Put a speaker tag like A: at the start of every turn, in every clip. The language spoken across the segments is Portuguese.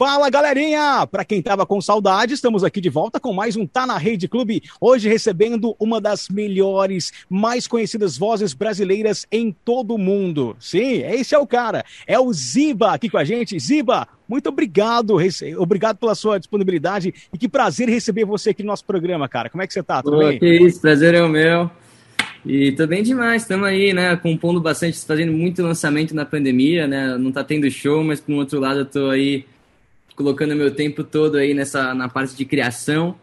A: Fala galerinha! Para quem tava com saudade, estamos aqui de volta com mais um Tá na Rede Clube. Hoje recebendo uma das melhores, mais conhecidas vozes brasileiras em todo o mundo. Sim, esse é o cara. É o Ziba aqui com a gente. Ziba, muito obrigado, obrigado pela sua disponibilidade e que prazer receber você aqui no nosso programa, cara. Como é que você tá?
B: Tudo Pô, bem? Que isso, prazer é o meu. E tô bem demais, estamos aí, né, compondo bastante, fazendo muito lançamento na pandemia, né, não tá tendo show, mas por um outro lado eu tô aí colocando meu tempo todo aí nessa na parte de criação,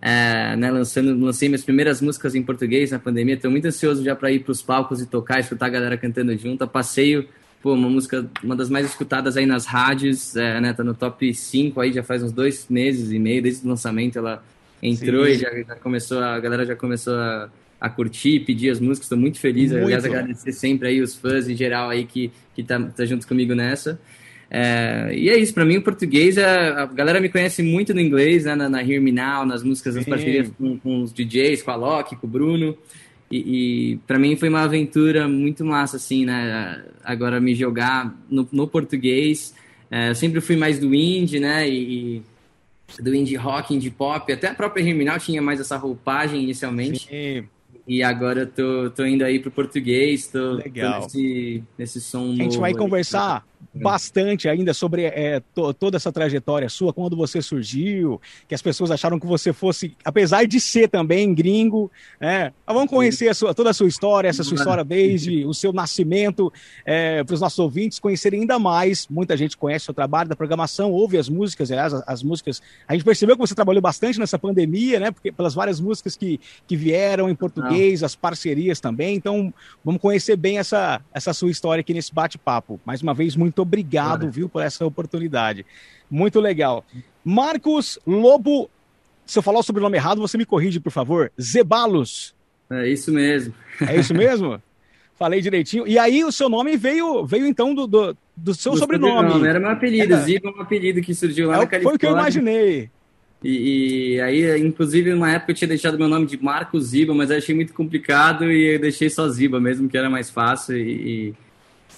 B: é, né, lançando, lancei minhas primeiras músicas em português na pandemia, estou muito ansioso já para ir para os palcos e tocar, escutar a galera cantando junto, passeio, pô, uma música, uma das mais escutadas aí nas rádios, é, né, tá no top 5 aí já faz uns dois meses e meio, desde o lançamento ela entrou Sim. e já, já, começou, a galera já começou a, a curtir, pedir as músicas, estou muito feliz, muito. aliás, agradecer sempre aí os fãs em geral aí que, que tá, tá junto comigo nessa. É, e é isso, para mim o português, é, a galera me conhece muito no inglês, né, na, na Hear Me Now, nas músicas, nas parcerias com, com, os DJs, com a Loki, com o Bruno. E, e para mim foi uma aventura muito massa, assim, né? Agora me jogar no, no português. É, eu sempre fui mais do indie, né? E, e, do indie rock, indie pop. Até a própria Hear Me Now tinha mais essa roupagem inicialmente. Sim. E agora eu tô, tô indo aí pro português, tô,
A: Legal.
B: tô nesse, nesse som
A: A gente vai conversar bastante ainda sobre é, to, toda essa trajetória sua, quando você surgiu, que as pessoas acharam que você fosse, apesar de ser também gringo, né? Vamos conhecer a sua, toda a sua história, essa sua história desde o seu nascimento, é, para os nossos ouvintes conhecerem ainda mais. Muita gente conhece o seu trabalho da programação, ouve as músicas, aliás, as, as músicas. A gente percebeu que você trabalhou bastante nessa pandemia, né? Porque pelas várias músicas que, que vieram em português, as parcerias também. Então, vamos conhecer bem essa, essa sua história aqui nesse bate-papo. Mais uma vez, muito obrigado, Cara. viu, por essa oportunidade. Muito legal. Marcos Lobo, se eu falar o sobrenome errado, você me corrige, por favor. Zebalos.
B: É isso mesmo.
A: É isso mesmo? Falei direitinho. E aí o seu nome veio, veio então do, do, do seu do sobrenome. sobrenome.
B: Era meu apelido. Ziba é um apelido que surgiu lá é, na Califórnia.
A: Foi o que eu imaginei.
B: E, e, aí, inclusive, numa época eu tinha deixado meu nome de Marcos Ziba, mas achei muito complicado e eu deixei só Ziba mesmo, que era mais fácil. E,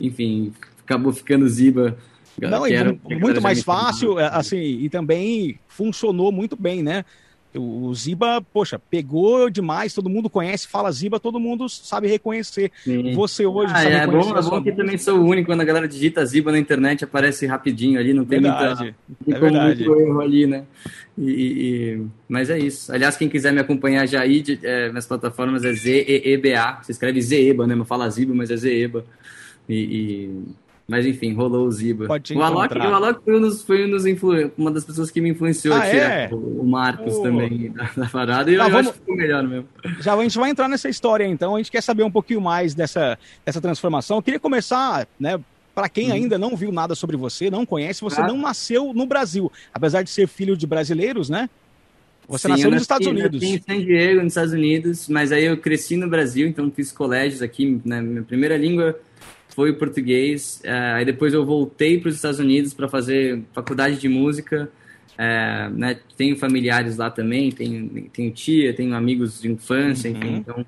B: e enfim, acabou ficando Ziba.
A: Não, era, muito mais fácil, é, assim, e também funcionou muito bem, né? O Ziba, poxa, pegou demais, todo mundo conhece, fala Ziba, todo mundo sabe reconhecer. Sim. Você hoje ah,
B: sabe é bom, é bom que também sou o único, quando a galera digita Ziba na internet, aparece rapidinho ali, não tem
A: verdade,
B: muita, é verdade. muito erro ali, né? E, e, mas é isso. Aliás, quem quiser me acompanhar já aí, é, minhas plataformas é Z-E-E-B-A. Você escreve Zeba, né? Não fala Ziba, mas é Zeba. E, e, mas enfim, rolou o Ziba. O Alok, o Alok foi, um dos, foi um dos influ... uma das pessoas que me influenciou
A: ah, é?
B: o Marcos oh. também da, da, parada. E tá, eu, vamos... acho que ficou melhor mesmo.
A: Já a gente vai entrar nessa história então. A gente quer saber um pouquinho mais dessa, dessa transformação. Eu queria começar, né? Para quem uhum. ainda não viu nada sobre você, não conhece, você ah. não nasceu no Brasil. Apesar de ser filho de brasileiros, né? Você Sim, nasceu nos Estados Unidos.
B: Nasci em San Diego, nos Estados Unidos, mas aí eu cresci no Brasil, então fiz colégios aqui. Né? Minha primeira língua foi o português. É, aí depois eu voltei para os Estados Unidos para fazer faculdade de música. É, né, tenho familiares lá também, tenho, tenho tia, tenho amigos de infância, uhum. enfim, então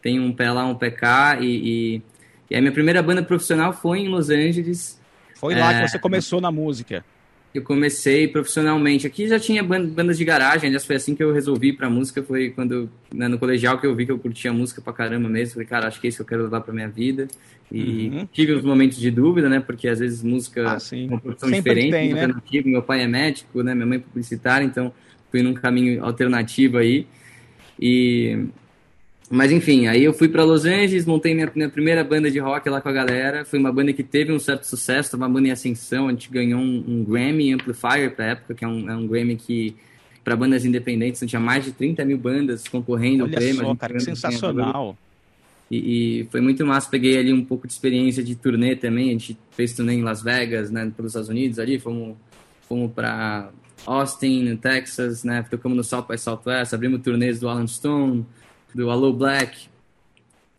B: tenho um pé lá, um pé cá. E, e, e a minha primeira banda profissional foi em Los Angeles.
A: Foi lá é, que você começou na música
B: eu comecei profissionalmente. Aqui já tinha bandas de garagem, aliás, foi assim que eu resolvi pra música, foi quando, né, no colegial que eu vi que eu curtia música pra caramba mesmo, falei, cara, acho que é isso que eu quero levar pra minha vida. E uhum. tive uns momentos de dúvida, né, porque às vezes música
A: ah, é
B: uma profissão Sempre diferente, tem, né? meu pai é médico, né, minha mãe é publicitária, então fui num caminho alternativo aí. E mas enfim, aí eu fui para Los Angeles, montei minha, minha, primeira banda de rock lá com a galera. Foi uma banda que teve um certo sucesso, uma banda em ascensão. A gente ganhou um, um Grammy Amplifier para época, que é um, é um Grammy que para bandas independentes, tinha mais de 30 mil bandas concorrendo
A: Olha
B: ao prêmio.
A: Só, cara, que sensacional.
B: E, e, foi muito massa, peguei ali um pouco de experiência de turnê também. A gente fez turnê em Las Vegas, né, pelos Estados Unidos ali, fomos, fomos para Austin, no Texas, né, tocamos no South by Southwest, abrimos turnês do Alan Stone do Allo Black.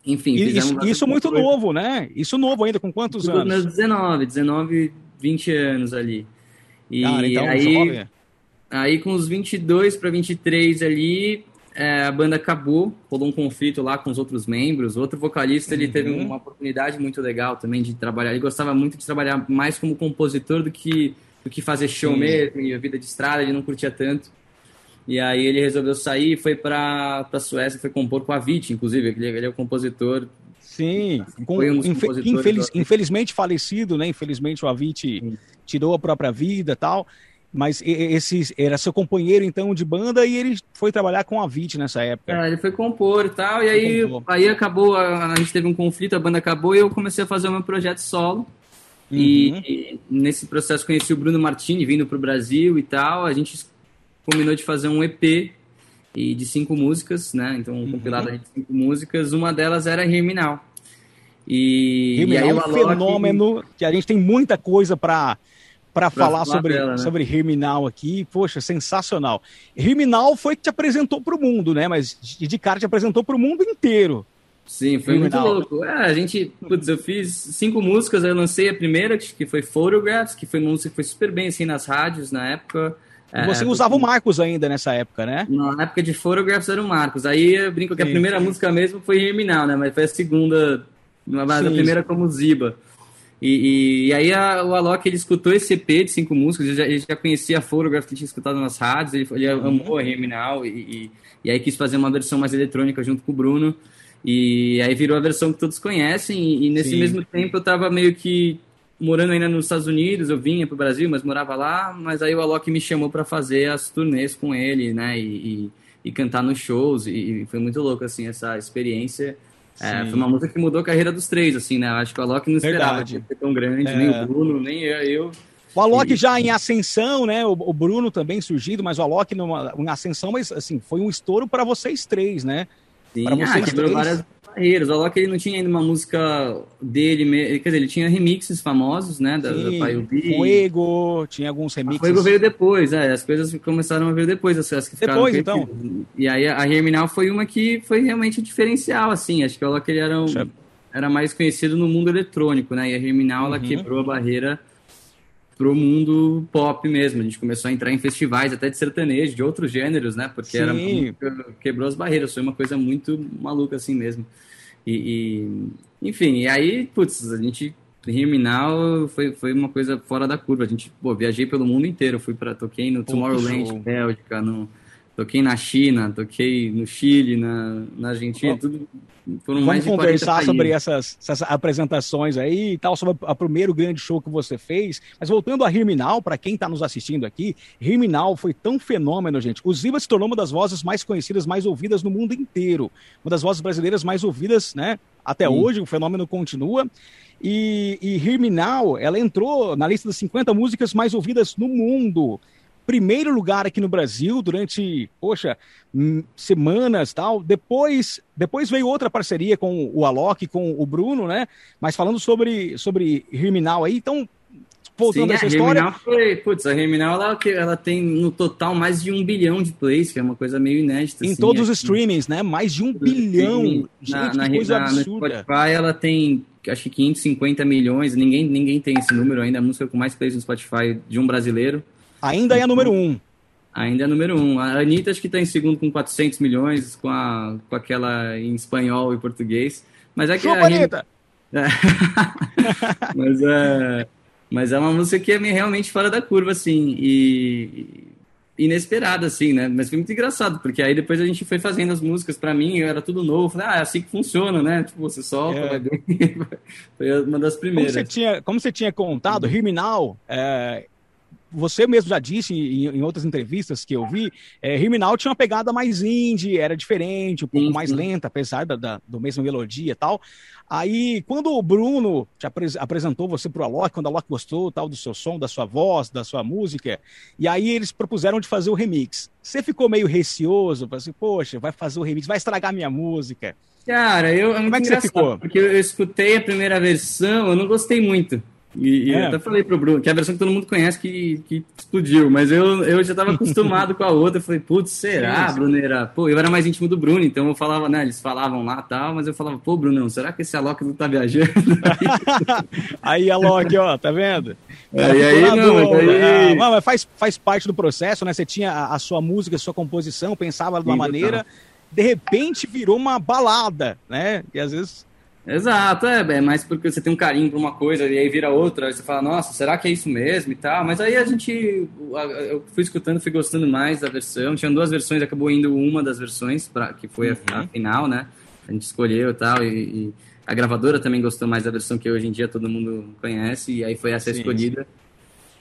B: Enfim,
A: isso, isso muito coisa. novo, né? Isso novo ainda, com quantos anos?
B: Meus 19, 19, 20 anos ali.
A: E Cara, então,
B: aí, aí com os 22 para 23 ali, é, a banda acabou, rolou um conflito lá com os outros membros. Outro vocalista, ele teve uhum. uma oportunidade muito legal também de trabalhar. Ele gostava muito de trabalhar mais como compositor do que do que fazer show Sim. mesmo, e a vida de estrada ele não curtia tanto. E aí ele resolveu sair e foi para a Suécia, foi compor com a Vit, inclusive, ele, ele é o compositor.
A: Sim, com, um infe, infeliz, infelizmente falecido, né? Infelizmente o Avit tirou a própria vida tal. Mas esse era seu companheiro, então, de banda, e ele foi trabalhar com a Vit nessa época.
B: É, ele foi compor e tal, e aí, aí acabou, a, a, gente teve um conflito, a banda acabou, e eu comecei a fazer o meu projeto solo. Uhum. E, e, nesse processo conheci o Bruno Martini, vindo para o Brasil e tal. A gente combinou de fazer um EP e de cinco músicas, né? Então, um uhum. compilado de cinco músicas. Uma delas era Riminal.
A: E, Riminal é um fenômeno que a gente tem muita coisa para para falar sobre, dela, né? sobre Riminal aqui. Poxa, sensacional. Riminal foi que te apresentou para o mundo, né? Mas de cara te apresentou para o mundo inteiro.
B: Sim, foi muito louco. É, a gente, putz, eu fiz cinco músicas, eu lancei a primeira, que foi Photographs, que foi uma música que foi super bem assim nas rádios na época.
A: E você é, usava o Marcos ainda nessa época, né?
B: Na época de Photographs era o Marcos. Aí eu brinco que Sim. a primeira música mesmo foi Germinal, né? Mas foi a segunda, mas a primeira como Ziba. E, e, e aí a, o Alok ele escutou esse EP de cinco músicas, ele já, ele já conhecia a Photograph que tinha escutado nas rádios, ele, ele uhum. amou a Germinal e, e, aí quis fazer uma versão mais eletrônica junto com o Bruno. E aí virou a versão que todos conhecem, e, nesse Sim. mesmo tempo eu tava meio que morando ainda nos Estados Unidos, eu vinha pro Brasil, mas morava lá, mas aí o Alok me chamou para fazer as turnês com ele, né, e, e, e cantar nos shows, e, foi muito louco, assim, essa experiência. É, foi uma música que mudou a carreira dos três, assim, né, acho que o Alok não esperava ser tão grande, é. nem o Bruno, nem eu, eu
A: o Alok já em ascensão, né? O, o, Bruno também surgido, mas o Alok numa, em ascensão, mas assim, foi um estouro para vocês três, né?
B: Sim, pra vocês ah, quebrou três. várias barreiras. O Alok ele não tinha ainda uma música dele, quer dizer, ele tinha remixes famosos, né, da, Sim, da
A: Fuego, tinha alguns remixes.
B: A Fuego veio depois, é, as coisas começaram a vir depois, as, as que
A: Depois, então.
B: E aí a Germinal foi uma que foi realmente diferencial, assim, acho que o Alok ele era, um, era mais conhecido no mundo eletrônico, né, e a Germinal, uhum. ela quebrou a barreira pro mundo pop mesmo. A gente começou a entrar em festivais até de sertanejo, de outros gêneros, né? Porque era quebrou as barreiras, foi uma coisa muito maluca assim mesmo. E, e enfim, e aí, putz, a gente Riminal foi, foi uma coisa fora da curva. A gente, pô, viajei pelo mundo inteiro, fui para toquei no Tomorrowland, Bélgica, no Toquei na China, toquei no Chile, na, na Argentina, Bom, tudo.
A: Foram vamos mais conversar sobre essas, essas, apresentações aí e tal, sobre o primeiro grande show que você fez. Mas voltando a Riminal, para quem está nos assistindo aqui, Riminal foi tão fenômeno, gente. O Ziva se tornou uma das vozes mais conhecidas, mais ouvidas no mundo inteiro. Uma das vozes brasileiras mais ouvidas, né? Até Sim. hoje, o fenômeno continua. E, e Riminal, ela entrou na lista das 50 músicas mais ouvidas no mundo primeiro lugar aqui no Brasil durante, poxa, hum, semanas tal. Depois, depois veio outra parceria com o Alok, com o Bruno, né? Mas falando sobre, sobre Riminal aí, então, voltando Sim, a essa história.
B: Foi, putz, a Riminal ela, ela tem no total mais de um bilhão de plays, que é uma coisa meio inédita.
A: Em assim, todos os streamings, né? Mais de um bilhão. Gente, na,
B: na, coisa na, absurda. No Spotify ela tem acho que 550 milhões, ninguém, ninguém tem esse número ainda, a música com mais plays no Spotify de um brasileiro.
A: Ainda é a número um.
B: Ainda é número um. A Anitta acho que está em segundo com 400 milhões, com, a, com aquela em espanhol e português. Mas é que
A: Chupa, a Anitta!
B: Mas, é, mas é uma música que é realmente fora da curva, assim, e inesperada, assim, né? Mas foi muito engraçado, porque aí depois a gente foi fazendo as músicas para mim, era tudo novo, falei, ah, é assim que funciona, né? Tipo, você solta, é. vai bem. foi uma das primeiras.
A: Como você tinha, como você tinha contado, Riminal, é, você mesmo já disse em, em, outras entrevistas que eu vi, é, Riminal tinha uma pegada mais indie, era diferente, um pouco sim, mais sim. lenta, apesar da, da do mesmo melodia e tal. Aí, quando o Bruno te apres apresentou você para o Alok, quando o Alok gostou tal do seu som, da sua voz, da sua música, e aí eles propuseram de fazer o remix. Você ficou meio receoso, assim, poxa, vai fazer o remix, vai estragar minha música.
B: Cara, eu, é como é que você ficou? Porque eu escutei a primeira versão, eu não gostei muito. E, e é. eu até falei pro Bruno, que é a versão que todo mundo conhece que, que explodiu, mas eu, eu já tava acostumado com a outra. Eu falei, putz, será, sim, Brunera? Pô, eu era mais íntimo do Bruno, então eu falava, né? Eles falavam lá tal, mas eu falava, pô, Brunão, será que esse Alok não tá viajando?
A: aí, Alok, ó, tá vendo?
B: É, e aí, não, mas aí...
A: Ah, mas faz, faz parte do processo, né? Você tinha a, a sua música, a sua composição, pensava de uma sim, maneira, de repente virou uma balada, né? E às vezes
B: Exato, é, é mais porque você tem um carinho por uma coisa e aí vira outra, aí você fala, nossa, será que é isso mesmo e tal? Mas aí a gente, eu fui escutando, fui gostando mais da versão, tinha duas versões, acabou indo uma das versões, pra, que foi uhum. a, a, final, né? A gente escolheu e tal, e, e, a gravadora também gostou mais da versão que hoje em dia todo mundo conhece, e aí foi essa sim, escolhida. Sim.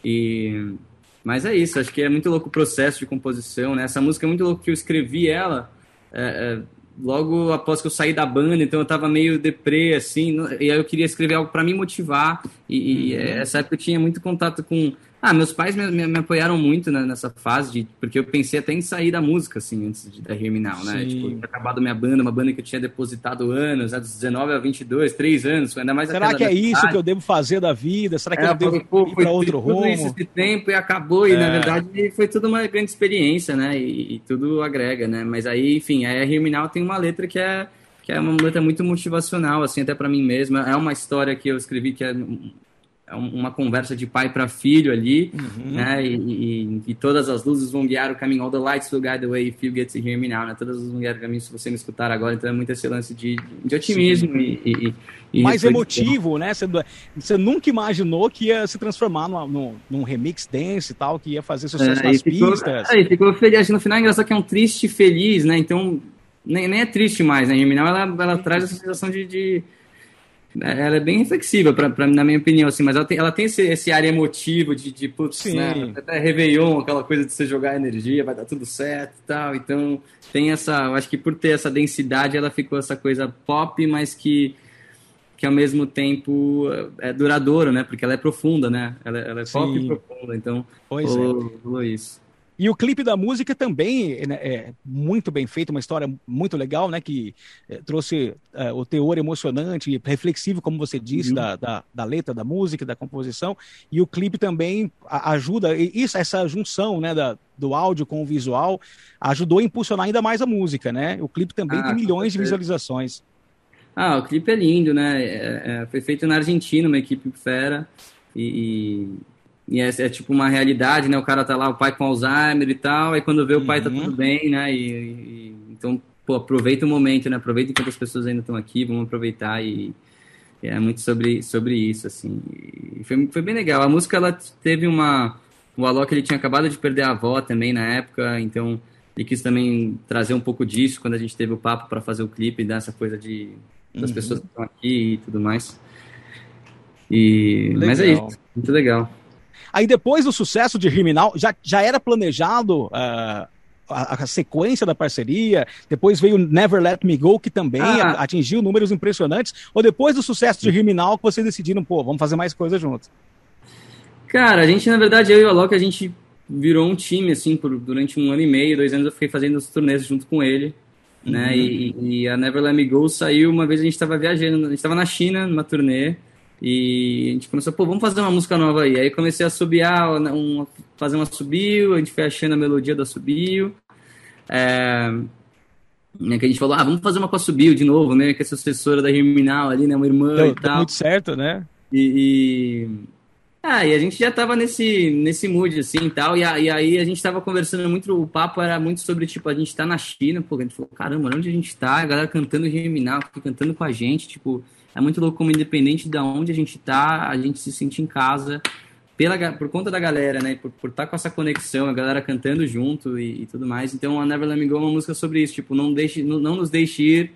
B: E... Mas é isso, acho que é muito louco o processo de composição, né? Essa música é muito louco que eu escrevi ela... É, é, logo após que eu saí da banda, então eu tava meio deprê, assim, e aí eu queria escrever algo para me motivar, e, e, uhum. essa época eu tinha muito contato com ah, meus pais me, me, me apoiaram muito né, nessa fase, de, porque eu pensei até em sair da música, assim, antes de, da Herminal, né? Sim. Tipo, tinha acabado minha banda, uma banda que eu tinha depositado anos, né, dos 19 a 22, 3 anos, ainda mais
A: Será que é isso que eu devo fazer da vida? Será que é, eu devo pô, ir para outro rumo?
B: Isso, esse tempo e acabou, é. e na é. verdade foi tudo uma grande experiência, né? E, e, tudo agrega, né? Mas aí, enfim, a Herminal tem uma letra que é que é uma letra muito motivacional, assim, até para mim mesma. É uma história que eu escrevi que é uma conversa de pai para filho ali, uhum. né? E, e, e, todas as luzes vão guiar o caminho. All the lights will guide the way if you get to hear me now, né? Todas as luzes vão guiar o caminho se você me escutar agora. Então é muito esse lance de, de otimismo e,
A: e, mais emotivo, né? Você, você, nunca imaginou que ia se transformar numa, num, num remix dance e tal, que ia fazer sucesso é, nas ficou, pistas.
B: É, ficou feliz. No final é engraçado que é um triste feliz, né? Então nem, nem é triste mais, né? Herminal ela, ela traz essa sensação de, de ela é bem reflexiva, pra, pra, na minha opinião, assim, mas ela tem, ela tem esse, esse ar emotivo de, de putz, né, até Réveillon, aquela coisa de você jogar energia, vai dar tudo certo e tal, então tem essa, eu acho que por ter essa densidade, ela ficou essa coisa pop, mas que, que ao mesmo tempo é duradouro, né, porque ela é profunda, né, ela, ela é pop e profunda, então
A: pois rolou, é. rolou isso. E o clipe da música também né, é muito bem feito, uma história muito legal, né? Que é, trouxe é, o teor emocionante, reflexivo, como você disse, uhum. da, da, da, letra, da música, da composição. E o clipe também ajuda, isso, essa junção né, da, do áudio com o visual ajudou a impulsionar ainda mais a música, né? O clipe também ah, tem milhões de visualizações.
B: Ah, o clipe é lindo, né? É, é, foi feito na Argentina, uma equipe fera. E, e é, é, tipo uma realidade, né? O cara tá lá, o pai com Alzheimer e tal, aí quando vê o pai tá uhum. tudo bem, né? E, e, então, pô, aproveita o momento, né? Aproveita enquanto as pessoas ainda estão aqui, vamos aproveitar e, é muito sobre, sobre isso, assim. E foi, foi bem legal. A música, ela teve uma... O Alok, ele tinha acabado de perder a avó também na época, então ele quis também trazer um pouco disso quando a gente teve o papo para fazer o clipe, dar essa coisa de das uhum. pessoas que estão aqui e tudo mais. E, mas é isso, muito legal.
A: Aí depois do sucesso de Criminal, já, já era planejado uh, a, a, sequência da parceria, depois veio Never Let Me Go, que também ah. atingiu números impressionantes, ou depois do sucesso de Criminal que vocês decidiram, pô, vamos fazer mais coisas juntos?
B: Cara, a gente, na verdade, eu e o Alok, a gente virou um time, assim, por, durante um ano e meio, dois anos eu fiquei fazendo os turnês junto com ele, né, uhum. e, e, a Never Let Me Go saiu uma vez a gente estava viajando, a gente estava na China, numa turnê, e a gente começou, pô, vamos fazer uma música nova aí. Aí comecei a subiar, um, fazer uma subiu, a gente foi achando a melodia da subiu. É, né, que a gente falou, ah, vamos fazer uma com a subiu de novo, né? Que é sucessora da Germinal ali, né? Uma irmã deu, e tal.
A: muito certo, né?
B: E, e, Ah, e a gente já tava nesse, nesse mood, assim, e tal, e, e aí a gente tava conversando muito, o papo era muito sobre, tipo, a gente tá na China, pô, a gente falou, caramba, onde a gente tá? A galera cantando Germinal, cantando com a gente, tipo, é muito louco como independente de onde a gente tá, a gente se sente em casa pela, por conta da galera, né? Por, estar tá com essa conexão, a galera cantando junto e, e, tudo mais. Então, a Never Let Me Go é uma música sobre isso, tipo, não deixe, não, não nos deixe ir,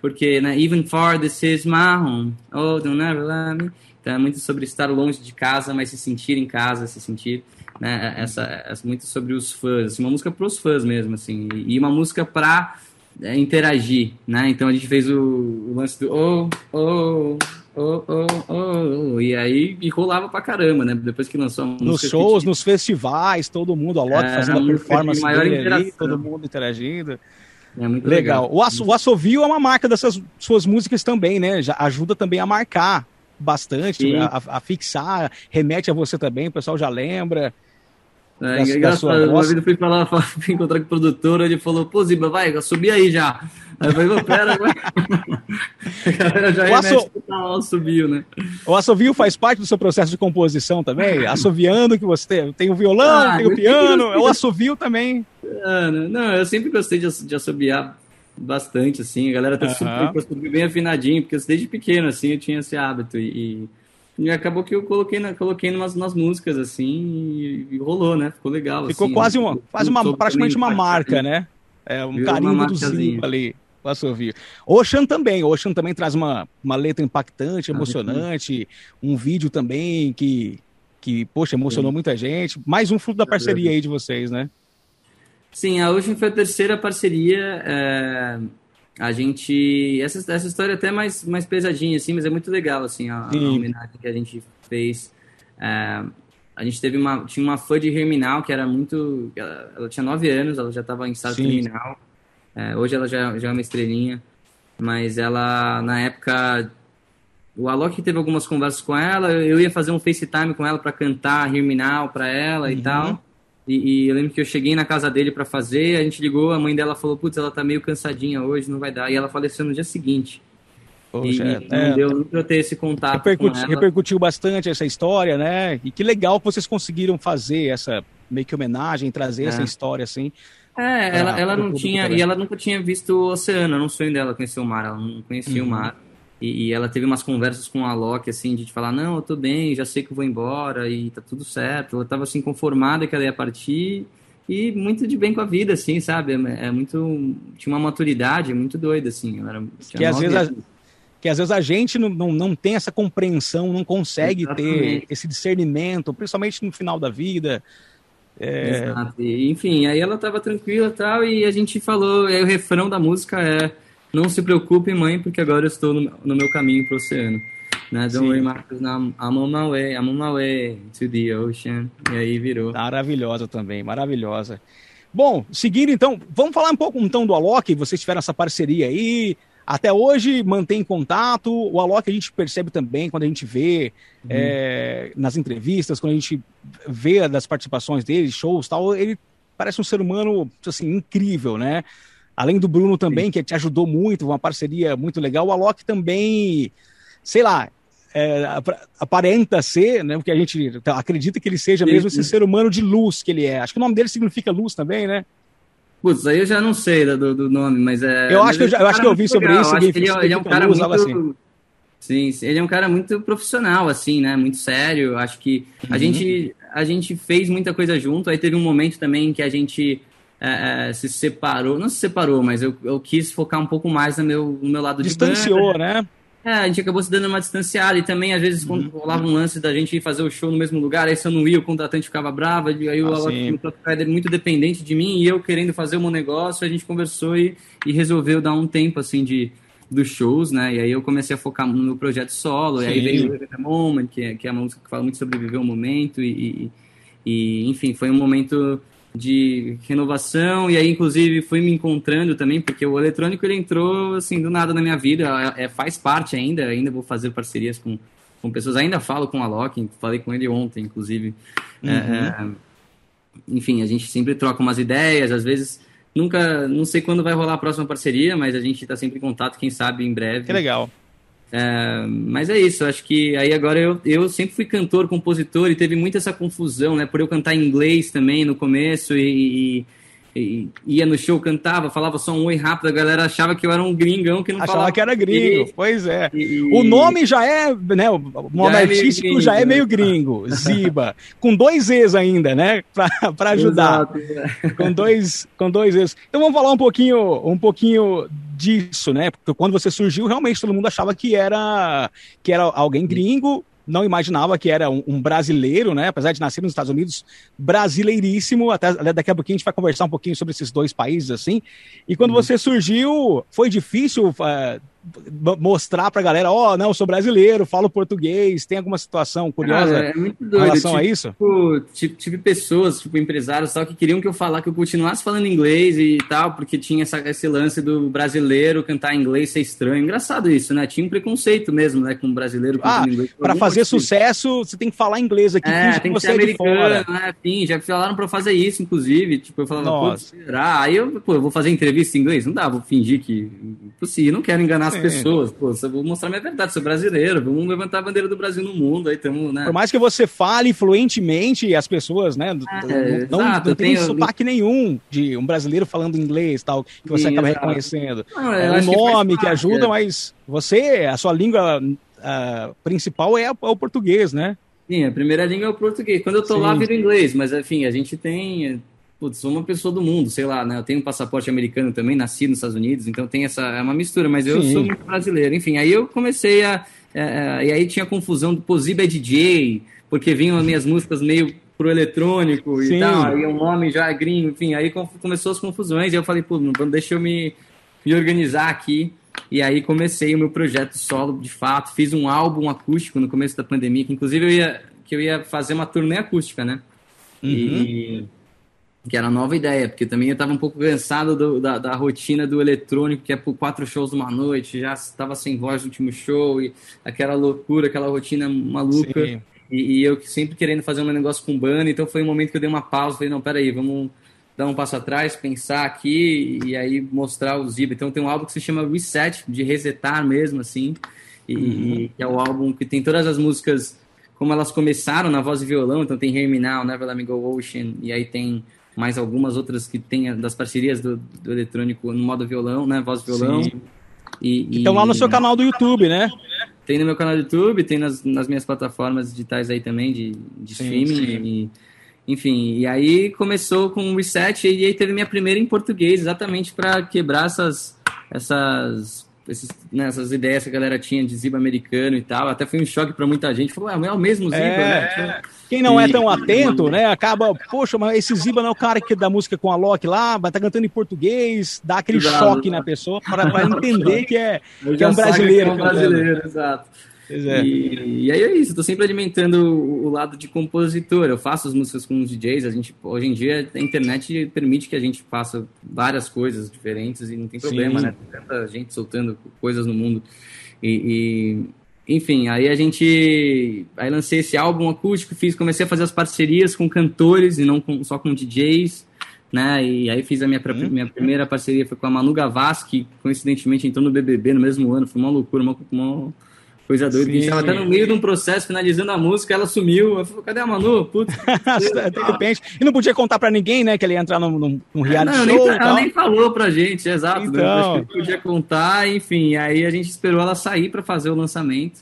B: porque, né? Even for this is my home, oh, don't never let me. Então, é muito sobre estar longe de casa, mas se sentir em casa, se sentir, né? Essa, essa muito sobre os fãs, assim, uma música para os fãs mesmo, assim, e uma música para é, interagir, né? Então a gente fez o, o lance do oh, oh, oh, oh, oh, e aí e rolava pra caramba, né? Depois que lançou a
A: música. Nos shows, nos festivais, todo mundo, a é, fazendo a performance maior ali, todo mundo interagindo. É muito legal. legal. O, asso, o assovio é uma marca dessas suas músicas também, né? Já ajuda também a marcar bastante, a, a, fixar, remete a você também, o pessoal já lembra.
B: É, da, engraçado, da uma vez eu fui falar, fui encontrar com o produtor, ele falou, pô, Ziba, vai, subir aí já. Aí eu falei, pera, agora. a galera já o asso... Tá né?
A: O assovio faz parte do seu processo de composição também? Assoviando que você tem, tem o violão, ah, tem o piano, é o assovio também.
B: Ah, não, eu sempre gostei de, de assobiar bastante, assim. A galera tá uhum. super bem afinadinho, porque desde pequeno, assim, eu tinha esse hábito. E, e acabou que eu coloquei, na, coloquei nas, nas músicas, assim, e, e, rolou, né? Ficou legal.
A: Ficou
B: assim,
A: quase uma, quase uma praticamente uma marca, né? É, um carinho do Zimba ali. Posso ouvir. Ocean também. Ocean também traz uma, uma letra impactante, ah, emocionante, um vídeo também que, que poxa, emocionou Sim. muita gente. Mais um fruto da parceria aí de vocês, né?
B: Sim, a Ocean foi a terceira parceria. É, a gente. Essa, essa história é até mais, mais pesadinha, assim, mas é muito legal, assim, a, a homenagem que a gente fez. É, a gente teve uma. Tinha uma fã de Herminal que era muito. Ela, ela tinha nove anos, ela já estava em estado Sim. terminal. É, hoje ela já, já é uma estrelinha, mas ela, na época, o Alok teve algumas conversas com ela, eu ia fazer um FaceTime com ela para cantar Herminal para ela uhum. e tal. E, e, eu lembro que eu cheguei na casa dele para fazer, a gente ligou, a mãe dela falou, putz, ela tá meio cansadinha hoje, não vai dar. E ela faleceu no dia seguinte. Poxa, e, é, não deu nem pra eu ter esse contato
A: repercutiu, repercutiu bastante essa história, né? E que legal que vocês conseguiram fazer essa meio que homenagem, trazer é. essa história assim.
B: É, ela, ela não tinha. E ela nunca tinha visto o oceano, era um sonho dela conhecer o mar, ela não conhecia uhum. o mar. E, e, ela teve umas conversas com a Loki, assim, de falar, não, eu tô bem, já sei que eu vou embora e tá tudo certo. Ela tava, assim, conformada que ela ia partir e muito de bem com a vida, assim, sabe? É, é muito... Tinha uma maturidade muito doida, assim. Ela era,
A: que às vezes... A, que às vezes a gente não, não, não tem essa compreensão, não consegue Exatamente. ter esse discernimento, principalmente no final da vida,
B: é... Exato. E, enfim, aí ela tava tranquila e tal, e a gente falou, aí o refrão da música é Não se preocupe, mãe, porque agora eu estou no, no meu caminho pro oceano. Né? Don't worry, Marcos, I'm on my way, I'm on my way to the ocean. E aí virou.
A: Maravilhosa também, maravilhosa. Bom, seguindo então, vamos falar um pouco então do Alok, vocês tiveram essa parceria aí, até hoje mantém contato. O Alok a gente percebe também quando a gente vê é, nas entrevistas, quando a gente vê das participações dele, shows tal, ele parece um ser humano assim incrível, né? Além do Bruno também, Sim. que te ajudou muito, uma parceria muito legal. O Alok também, sei lá, é, aparenta ser, né? Porque a gente acredita que ele seja mesmo esse ser humano de luz que ele é. Acho que o nome dele significa luz também, né?
B: Putz, aí eu já não sei do, do nome, mas é.
A: Eu acho que eu, já, eu acho que eu vi sobre legal. isso.
B: ele, é, ele é um cara muito. Assim. Sim, ele é um cara muito profissional, assim, né? Muito sério. Acho que a, uhum. gente, a gente fez muita coisa junto. Aí teve um momento também que a gente é, é, se separou. Não se separou, mas eu, eu quis focar um pouco mais no meu, no meu lado
A: Distanciou,
B: de
A: banda. né?
B: É, a gente acabou se dando uma distanciada e também, às vezes, quando uhum. rolava um lance da gente ir fazer o show no mesmo lugar, aí se eu não ia, o contratante ficava bravo, aí o ah, muito dependente de mim e eu querendo fazer o meu negócio, a gente conversou e, e resolveu dar um tempo, assim, de, dos shows, né? E aí eu comecei a focar no meu projeto solo, Sim. e aí veio o The Moment, que é, que é uma música que fala muito sobre viver o momento e, e, e enfim, foi um momento de renovação e aí inclusive fui me encontrando também porque o eletrônico ele entrou assim do nada na minha vida. É, é faz parte ainda ainda vou fazer parcerias com, com pessoas. Ainda falo com a Loki falei com ele ontem inclusive. É, uhum. é, enfim a gente sempre troca umas ideias às vezes nunca não sei quando vai rolar a próxima parceria mas a gente está sempre em contato quem sabe em breve.
A: Que legal
B: é, mas é isso, acho que aí agora eu, eu sempre fui cantor, compositor e teve muita essa confusão, né? Por eu cantar em inglês também no começo e, e, ia no show, cantava, falava só um oi rápido, a galera achava que eu era um gringão que não
A: achava
B: falava.
A: que era gringo, e, pois é. E, o nome já é, né? O nome já artístico é gringo, já é meio né? gringo, Ziba, com dois E's ainda, né? Para ajudar. Exato. Com dois, com dois E's. Então vamos falar um pouquinho, um pouquinho disso, né? Porque quando você surgiu, realmente todo mundo achava que era que era alguém gringo, não imaginava que era um, um, brasileiro, né? Apesar de nascer nos Estados Unidos, brasileiríssimo. Até daqui a pouquinho a gente vai conversar um pouquinho sobre esses dois países, assim. E quando uhum. você surgiu, foi difícil uh, mostrar pra galera, ó, oh, não, eu sou brasileiro, falo português, tem alguma situação curiosa
B: é muito doido. em
A: relação
B: tipo,
A: a isso?
B: Tipo, tive pessoas, tipo, empresários tal, que queriam que eu falasse, que eu continuasse falando inglês e tal, porque tinha essa, esse lance do brasileiro cantar inglês ser estranho. Engraçado isso, né? Tinha um preconceito mesmo, né, com o brasileiro
A: cantando ah, inglês. Pra fazer sucesso, você tem que falar inglês aqui,
B: é, tem que, ser é americano, né? Já falaram pra fazer isso, inclusive. Tipo, eu falava, pô, será? Aí eu, pô, eu vou fazer entrevista em inglês? Não dá, vou fingir que... Impossível, não quero enganar as pessoas. Pô, eu vou mostrar minha verdade, sou brasileiro, vamos levantar a bandeira do Brasil no mundo, aí tamo, né?
A: Por mais que você fale fluentemente, as pessoas, né, é, não, exato, não tem tenho... sotaque nenhum de um brasileiro falando inglês, tal, que você Sim, acaba exato. reconhecendo. Não, é um nome que, que ajuda, mas você, a sua língua uh, principal é, é o português, né?
B: Sim, a primeira língua é o português. Quando eu tô Sim. lá, viro inglês, mas enfim, a gente tem. Putz, sou uma pessoa do mundo, sei lá, né? Eu tenho um passaporte americano também, nasci nos Estados Unidos, então tem essa. É uma mistura, mas eu Sim. sou muito brasileiro. Enfim, aí eu comecei a. É, é, e aí tinha confusão do Posiba é DJ, porque vinham as minhas músicas meio pro eletrônico Sim. e tal, aí o nome já é gringo, enfim, aí começou as confusões, e eu falei, pô, deixa eu me, me organizar aqui. E aí comecei o meu projeto solo, de fato, fiz um álbum acústico no começo da pandemia, que inclusive eu ia, que eu ia fazer uma turnê acústica, né? Uhum. E que era nova ideia, porque também eu estava um pouco cansado do, da, da, rotina do eletrônico, que é por quatro shows numa noite, já estava sem voz no último show, e aquela loucura, aquela rotina maluca. E, e, eu sempre querendo fazer um negócio com banda, então foi um momento que eu dei uma pausa, falei, não, peraí, vamos dar um passo atrás, pensar aqui e aí mostrar o Ziba. Então tem um álbum que se chama Reset, de resetar mesmo, assim, e, uhum. é o álbum que tem todas as músicas como elas começaram na voz e violão, então tem Now, Never Let Me Go Ocean, e aí tem mais algumas outras que tem das parcerias do, do eletrônico no modo violão, né, voz e violão.
A: E, Estão lá no seu canal do YouTube, né?
B: Tem no meu canal do YouTube, tem nas, nas minhas plataformas digitais aí também de, de sim, streaming sim. e enfim, e aí começou com o reset e aí teve minha primeira em português, exatamente para quebrar essas, essas, esses, né, essas ideias que a galera tinha de Ziba americano e tal. Até foi um choque para muita gente. Falou, ah, é o mesmo Ziba, é,
A: né? Quem não é e... é tão atento, né, acaba, poxa, mas esse Ziba não é o cara que dá música com a Loki lá, mas tá cantando em português, dá aquele exato. choque na pessoa para entender que é, que é um brasileiro. Que é um brasileiro,
B: exato. É. E, e, aí é isso, estou sempre alimentando o, o, lado de compositor. Eu faço as músicas com os DJs, a gente, hoje em dia a internet permite que a gente faça várias coisas diferentes e não tem problema, Sim. né? Tem tanta gente soltando coisas no mundo. E, e, enfim, aí a gente. Aí lancei esse álbum acústico, fiz, comecei a fazer as parcerias com cantores e não com, só com DJs. Né? E aí fiz a minha, hum. minha primeira parceria foi com a Manu Gavassi, que coincidentemente entrou no BBB no mesmo ano, foi uma loucura, uma, uma Coisa doida. Sim. A gente tava até no meio de um processo, finalizando a música, ela sumiu. Eu falei, cadê a Manu? Putz.
A: de repente. E não podia contar pra ninguém, né? Que ele ia entrar num, num, num reality
B: não,
A: show.
B: Nem, ela nem falou pra gente, exato. Então... Né? Acho que podia contar, enfim. Aí a gente esperou ela sair pra fazer o lançamento.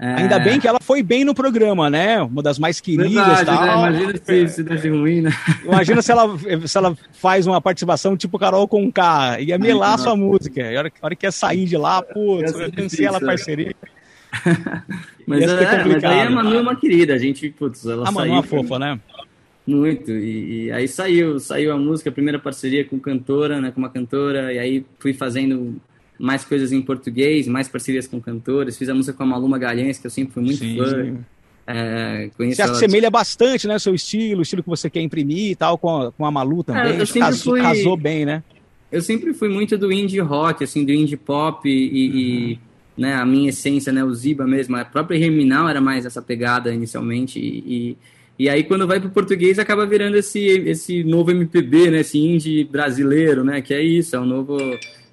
A: É... Ainda bem que ela foi bem no programa, né? Uma das mais queridas. Verdade, tal. Né?
B: Imagina se, se desse ruim, né?
A: Imagina se ela, se ela faz uma participação tipo Carol com K, ia melar a sua música. A hora, a hora que ia sair de lá, putz, eu cancela a parceria.
B: mas, é, mas aí a Manu é uma querida, a gente, putz, ela
A: a Manu é fofa, né?
B: Muito, e, e, aí saiu, saiu a música, a primeira parceria com cantora, né, com uma cantora, e aí fui fazendo mais coisas em português, mais parcerias com cantores. Fiz a música com a Maluma Galhães, que eu sempre fui muito Sim. fã.
A: É, você assemelha de... bastante, né? Seu estilo, o estilo que você quer imprimir e tal, com a, com a Malu também. É, casou, fui... casou, bem, né?
B: Eu sempre fui muito do indie rock, assim, do indie pop e, uhum. e né, a minha essência, né, o Ziba mesmo. A própria Herminal era mais essa pegada inicialmente e, e aí quando vai para o português acaba virando esse, esse novo MPB, né, esse indie brasileiro, né, que é isso, é um novo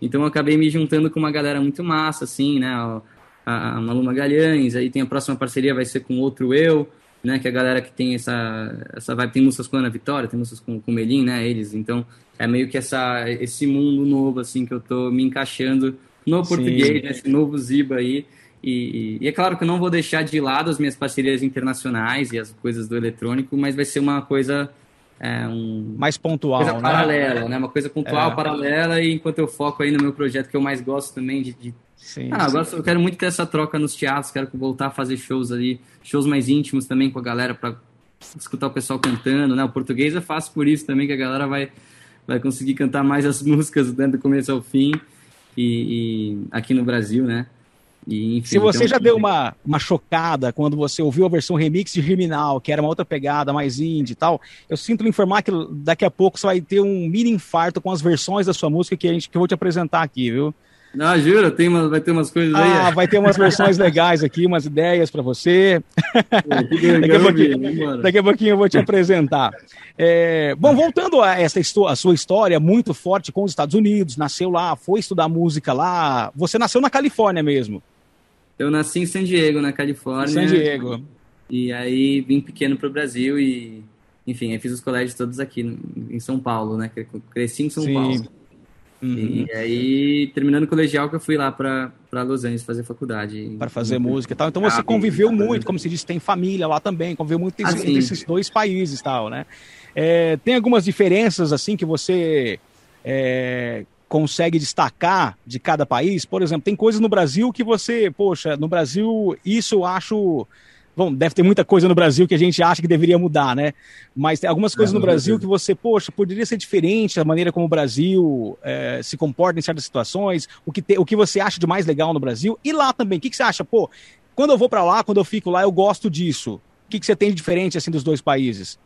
B: então eu acabei me juntando com uma galera muito massa, assim, né? A, a Maluma Galhães, aí tem a próxima parceria, vai ser com outro eu, né? Que é a galera que tem essa, essa vibe, tem músicas com Ana Vitória, tem músicas com, com Melim, né? Eles, então é meio que essa, esse mundo novo, assim, que eu tô me encaixando no português, né? esse novo Ziba aí. E, e, é claro que eu não vou deixar de lado as minhas parcerias internacionais e as coisas do eletrônico, mas vai ser uma coisa é um,
A: mais pontual,
B: coisa né? paralela, né? Uma coisa pontual, é. paralela, e enquanto eu foco aí no meu projeto que eu mais gosto também de. de... Sim, ah, sim. eu quero muito ter essa troca nos teatros, quero voltar a fazer shows ali, shows mais íntimos também com a galera para escutar o pessoal cantando, né? O português é fácil por isso também, que a galera vai, vai conseguir cantar mais as músicas né, do começo ao fim. E, e aqui no Brasil, né?
A: E, enfim, Se você então... já deu uma, uma chocada quando você ouviu a versão remix de Criminal, que era uma outra pegada mais indie e tal, eu sinto lhe informar que daqui a pouco você vai ter um mini infarto com as versões da sua música que, a gente, que eu vou te apresentar aqui, viu?
B: Não, juro, tem uma, vai ter umas coisas
A: aí. Ah, vai ter umas versões legais aqui, umas ideias para você. daqui, a pouquinho, daqui a pouquinho eu vou te apresentar. É, bom, voltando a essa a sua história muito forte com os Estados Unidos, nasceu lá, foi estudar música lá. Você nasceu na Califórnia mesmo?
B: Eu nasci em San Diego, na Califórnia.
A: San Diego.
B: E aí vim pequeno para o Brasil e, enfim, eu fiz os colégios todos aqui em São Paulo, né? Cresci em São Sim. Paulo. Uhum. E aí, terminando o colegial, que eu fui lá para Los Angeles fazer faculdade.
A: Para fazer música e tal. Então você conviveu muito, como se diz, tem família lá também, conviveu muito ah, entre, esses dois países tal, né? É, tem algumas diferenças, assim, que você é, consegue destacar de cada país? Por exemplo, tem coisas no Brasil que você, poxa, no Brasil, isso eu acho Bom, deve ter muita coisa no Brasil que a gente acha que deveria mudar, né? Mas tem algumas coisas é, no Brasil que você, poxa, poderia ser diferente a maneira como o Brasil é, se comporta em certas situações, o que, te, o que você acha de mais legal no Brasil. E lá também, o que, que você acha? Pô, quando eu vou para lá, quando eu fico lá, eu gosto disso. O que, que você tem de diferente, assim, dos dois países?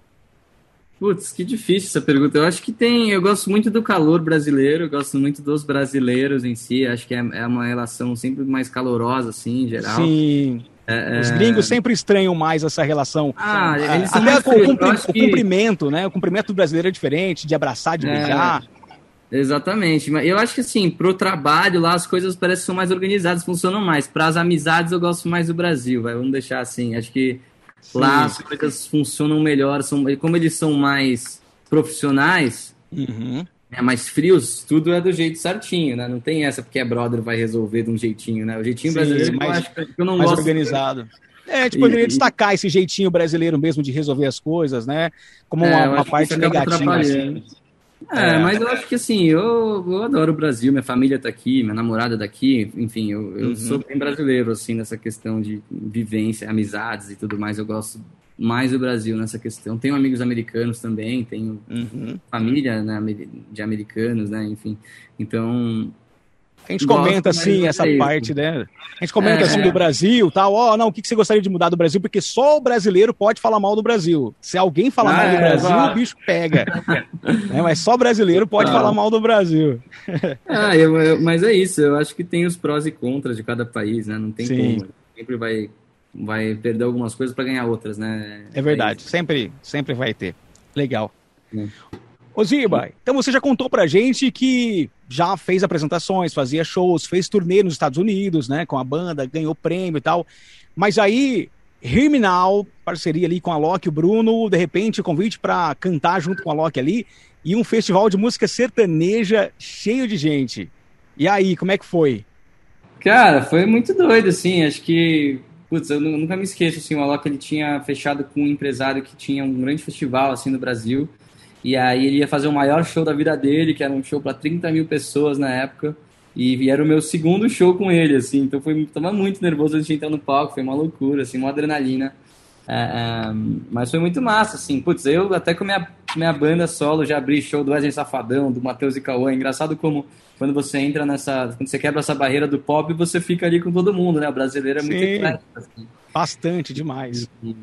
B: Putz, que difícil essa pergunta. Eu acho que tem. Eu gosto muito do calor brasileiro, gosto muito dos brasileiros em si. Acho que é, é uma relação sempre mais calorosa, assim, em geral.
A: Sim. É, Os gringos sempre estranham mais essa relação. Ah, eles Até o, o cumprimento, que... né? O cumprimento do brasileiro é diferente, de abraçar, de é, beijar.
B: Exatamente. Eu acho que assim, pro trabalho lá as coisas parecem que são mais organizadas, funcionam mais. Para as amizades eu gosto mais do Brasil, vai. vamos deixar assim. Acho que Sim. lá as coisas funcionam melhor, são, como eles são mais profissionais, uhum é, mais frios, tudo é do jeito certinho, né? Não tem essa porque é brother vai resolver de um jeitinho, né? O jeitinho Sim, brasileiro
A: mais, eu, acho, eu não mais gosto organizado. É, a gente poderia e, destacar esse jeitinho brasileiro mesmo de resolver as coisas, né? Como uma, é, uma parte negativa. Assim.
B: É, é, mas eu acho que assim, eu, eu adoro o Brasil, minha família tá aqui, minha namorada tá aqui, enfim, eu, eu uhum. sou bem brasileiro, assim, nessa questão de vivência, amizades e tudo mais, eu gosto mais o Brasil nessa questão. Tenho amigos americanos também, tenho uhum. família né, de americanos, né? Enfim, então
A: a gente comenta assim essa parte, né? A gente comenta é, assim do Brasil, tal. Ó, oh, não, o que você gostaria de mudar do Brasil? Porque só o brasileiro pode falar mal do Brasil. Se alguém falar ah, mal do é, Brasil, o bicho pega. é, mas só brasileiro pode ah. falar mal do Brasil.
B: ah, eu, eu, mas é isso. Eu acho que tem os prós e contras de cada país, né? Não tem Sim. como. Sempre vai vai perder algumas coisas para ganhar outras, né?
A: É verdade, é sempre, sempre vai ter. Legal. Hum. Ô Ziba, então você já contou pra gente que já fez apresentações, fazia shows, fez turnê nos Estados Unidos, né, com a banda, ganhou prêmio e tal. Mas aí, Herminal, parceria ali com a Loki o Bruno, de repente convite para cantar junto com a Loki ali, e um festival de música sertaneja cheio de gente. E aí, como é que foi?
B: Cara, foi muito doido, assim, acho que Putz, eu nunca me esqueço, assim, o Alok, ele tinha fechado com um empresário que tinha um grande festival, assim, no Brasil, e aí ele ia fazer o maior show da vida dele, que era um show para 30 mil pessoas na época, e era o meu segundo show com ele, assim, então foi, tava muito nervoso antes de entrar no palco, foi uma loucura, assim, uma adrenalina, é, é, mas foi muito massa, assim, putz, eu até com minha, minha banda solo já abri show do Wesley Safadão, do Matheus e Cauã, engraçado como quando você entra nessa. Quando você quebra essa barreira do pop, você fica ali com todo mundo, né? O brasileiro é muito eclético. Assim.
A: Bastante, demais.
B: E,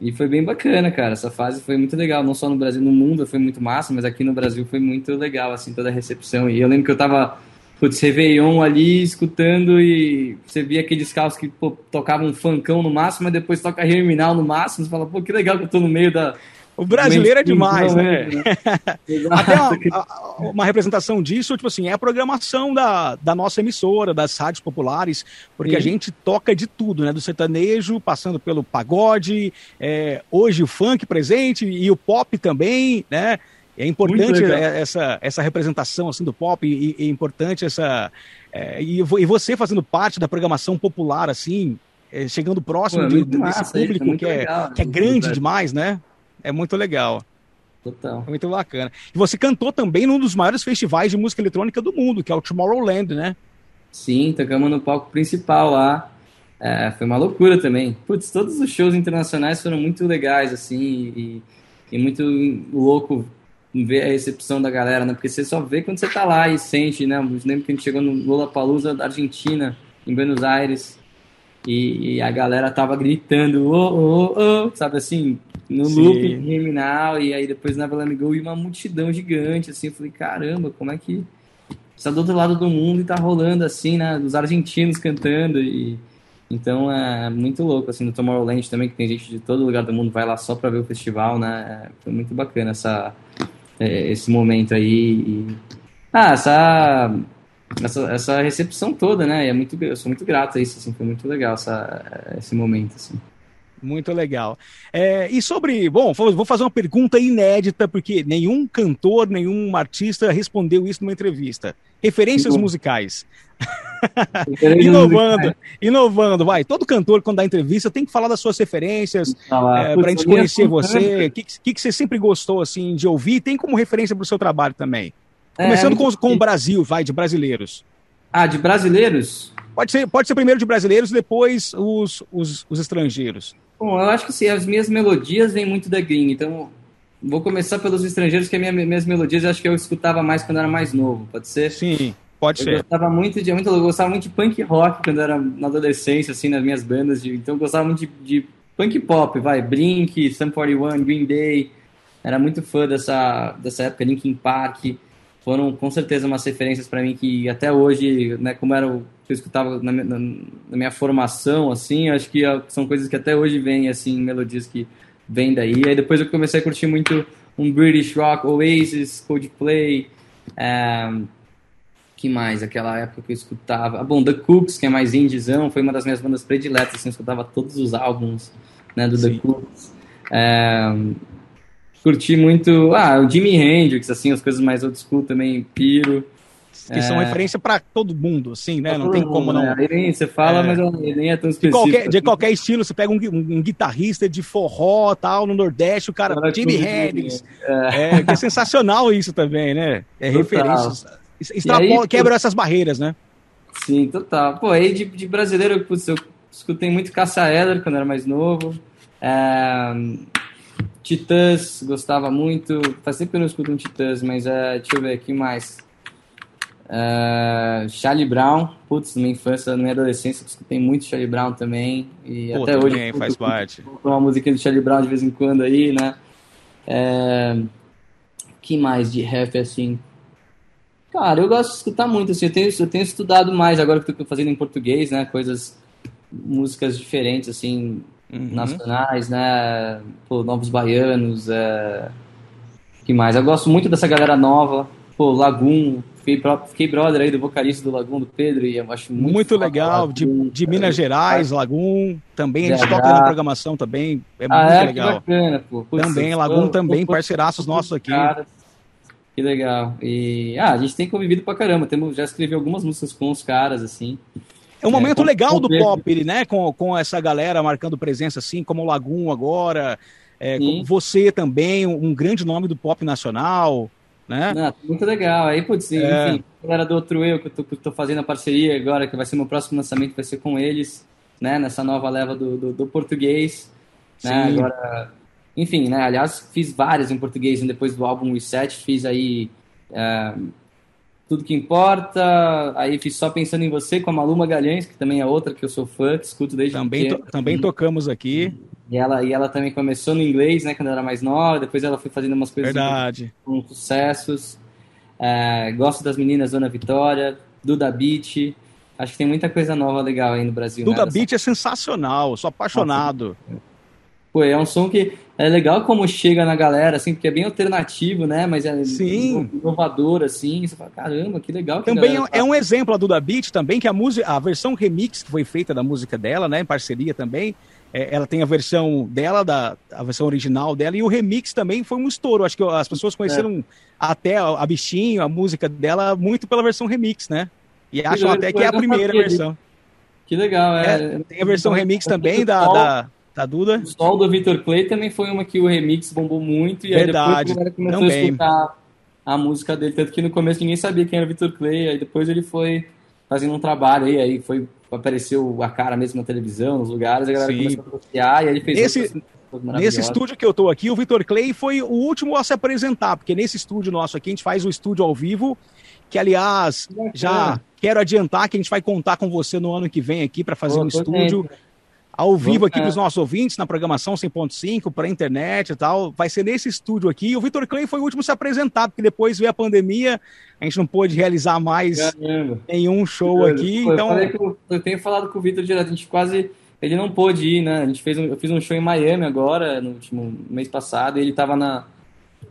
B: e, foi bem bacana, cara. Essa fase foi muito legal. Não só no Brasil, no mundo foi muito massa, mas aqui no Brasil foi muito legal, assim, toda a recepção. E eu lembro que eu tava. Putz, Réveillon ali, escutando e você via aqueles carros que pô, tocavam um funkão no máximo, mas depois toca Germinal no máximo, você fala, pô, que legal que eu tô no meio da,
A: o brasileiro é demais, né? né? Até uma, uma, representação disso, tipo assim, é a programação da, da nossa emissora, das rádios populares, porque Sim. a gente toca de tudo, né? Do sertanejo, passando pelo pagode, é, hoje o funk presente e o pop também, né? É importante essa, essa representação assim do pop e, e é importante essa é, e, e, você fazendo parte da programação popular assim, é, chegando próximo Pô, é de, desse público que, é, legal, que é grande demais, né? É muito legal. Total. É muito bacana. E você cantou também num dos maiores festivais de música eletrônica do mundo, que é o Tomorrowland, né?
B: Sim, tocamos no palco principal lá. É, foi uma loucura também. Putz, todos os shows internacionais foram muito legais, assim, e, e muito louco ver a recepção da galera, né? Porque você só vê quando você tá lá e sente, né? Eu lembro que a gente chegou no Lollapalooza da Argentina, em Buenos Aires, e, e a galera tava gritando, ô, ô, ô, sabe assim, no Sim. loop criminal, e aí depois na Me Go e uma multidão gigante, assim, eu falei, caramba, como é que está do outro lado do mundo e tá rolando assim, né? Os argentinos cantando e então é muito louco assim no Tomorrowland também que tem gente de todo lugar do mundo vai lá só para ver o festival, né? Foi muito bacana essa é, esse momento aí e ah, essa essa, essa recepção toda, né? É muito, eu sou muito grato a isso, assim, foi muito legal essa, esse momento, assim.
A: Muito legal. É, e sobre. Bom, vou fazer uma pergunta inédita, porque nenhum cantor, nenhum artista respondeu isso numa entrevista. Referências uhum. musicais. inovando, inovando, vai. Todo cantor, quando dá entrevista, tem que falar das suas referências, ah, é, para a gente conhecer você. O que, que, que, você sempre gostou assim de ouvir? Tem como referência para o seu trabalho também? É, Começando com, com o Brasil, vai, de brasileiros.
B: Ah, de brasileiros?
A: Pode ser, pode ser primeiro de brasileiros, depois os, os, os estrangeiros.
B: Bom, eu acho que sim, as minhas melodias vêm muito da gringa, então vou começar pelos estrangeiros, que as minha, minhas melodias eu acho que eu escutava mais quando era mais novo, pode ser?
A: Sim, pode
B: eu
A: ser.
B: Gostava muito de, muito, eu gostava muito de punk rock quando era na adolescência, assim, nas minhas bandas, de, então eu gostava muito de, de punk pop, vai, Blink, Sum 41, Green Day, era muito fã dessa, dessa época, Linkin Park, foram com certeza umas referências para mim que até hoje, né, como era o que eu escutava na, na, na, minha formação, assim, acho que são coisas que até hoje vêm, assim, melodias que vêm daí. Aí depois eu comecei a curtir muito um British Rock, Oasis, Coldplay, um, que mais? Aquela época que eu escutava. Ah, bom, The Cooks, que é mais indiezão, foi uma das minhas bandas prediletas, assim, eu escutava todos os álbuns né, do Sim. The Cooks. Um, curti muito, ah, o Jimi Hendrix, assim, as coisas mais old school também, piro.
A: Que é... são referência para todo mundo, assim, né? Pra não tem mundo, como não. Né?
B: Nem, você fala, é... mas nem é tão específico.
A: De qualquer, de qualquer estilo, você pega um, um, guitarrista de forró, tal, no Nordeste, o cara, cara Jimi Hendrix. É. é, é sensacional isso também, né? É referência. Extrapola, quebra essas barreiras, né?
B: Sim, total. Pô, aí de, de brasileiro, putz, eu escutei muito Caça Eder quando era mais novo. É, Titãs, gostava muito. Faz tempo que eu não escuto um Titãs, mas é, deixa eu ver aqui mais. Uh, Charlie Brown, putz, na minha infância, na minha adolescência, eu escutei muito Charlie Brown também. E Pô, até também hoje.
A: faz parte.
B: Uma musiquinha do Charlie Brown de vez em quando aí, né? É, que mais de rap assim? Cara, eu gosto de escutar muito, assim, eu tenho, eu tenho estudado mais agora que eu tô fazendo em português, né? Coisas, músicas diferentes, assim, uhum. nacionais, né? Pô, Novos Baianos, é... que mais? Eu gosto muito dessa galera nova, pô, Lagum, fiquei, fiquei brother aí do vocalista do Lagum, do Pedro, e eu acho muito,
A: muito legal, Lagum, de, de Minas Gerais, Lagum, também, a gente toca na programação também, é
B: ah,
A: muito
B: é?
A: legal.
B: bacana, pô.
A: Putz, também, Lagum também, parceiraços nossos aqui. Caras.
B: Que legal. E ah, a gente tem convivido pra caramba. Temos, já escrevi algumas músicas com os caras, assim.
A: É um momento é, legal do pop, né? Com, com essa galera marcando presença, assim, como o Lagum agora, é, você também, um grande nome do pop nacional, né?
B: Não, muito legal. Aí, putz, é... enfim, a galera do Outro Eu, que eu tô, que eu tô, fazendo a parceria agora, que vai ser meu próximo lançamento, vai ser com eles, né? Nessa nova leva do, do, do português, né? Agora, enfim, né? Aliás, fiz várias em português, depois do álbum Reset, fiz aí... É, tudo que importa. Aí fiz só pensando em você com a Maluma Galhães, que também é outra que eu sou fã, que escuto desde
A: também to, também tocamos aqui.
B: E ela, e ela também começou no inglês, né, quando era mais nova. Depois ela foi fazendo umas coisas
A: Verdade.
B: com sucessos. É, gosto das meninas Dona Vitória, Duda Beat. Acho que tem muita coisa nova legal aí no Brasil.
A: Duda né, Beat é sensacional, sou apaixonado. Nossa,
B: Pô, é um som que é legal como chega na galera, assim, porque é bem alternativo, né? Mas é
A: Sim.
B: inovador, assim. Você fala, caramba, que legal.
A: Que também é um exemplo a Duda Beat também, que a música, a versão remix que foi feita da música dela, né? Em parceria também. É, ela tem a versão dela, da, a versão original dela, e o remix também foi um estouro. Acho que as pessoas conheceram é. até a, bichinho, a música dela, muito pela versão remix, né? E acham até que é a primeira versão.
B: Que legal, é.
A: é tem a versão remix também da, da da Duda.
B: O Sol do Victor Clay também foi uma que o remix bombou muito e
A: Verdade,
B: aí depois começou também. a escutar a música dele, tanto que no começo ninguém sabia quem era o Victor Clay, aí depois ele foi fazendo um trabalho aí, aí foi apareceu a cara mesmo na televisão, nos lugares, a galera Sim. começou a associar e aí ele fez
A: Esse... Nesse estúdio que eu tô aqui, o Victor Clay foi o último a se apresentar, porque nesse estúdio nosso aqui, a gente faz o estúdio ao vivo, que aliás, já quero adiantar que a gente vai contar com você no ano que vem aqui para fazer um estúdio. Dentro ao vivo aqui para os nossos ouvintes, na programação 100.5, para a internet e tal. Vai ser nesse estúdio aqui. O Vitor Clay foi o último a se apresentar, porque depois veio a pandemia, a gente não pôde realizar mais Caramba. nenhum show aqui.
B: Pô,
A: então...
B: Eu, eu, tenho falado com o Vitor direto, a gente quase. Ele não pôde ir, né? A gente fez um, eu fiz um show em Miami agora, no último mês passado, e ele estava na,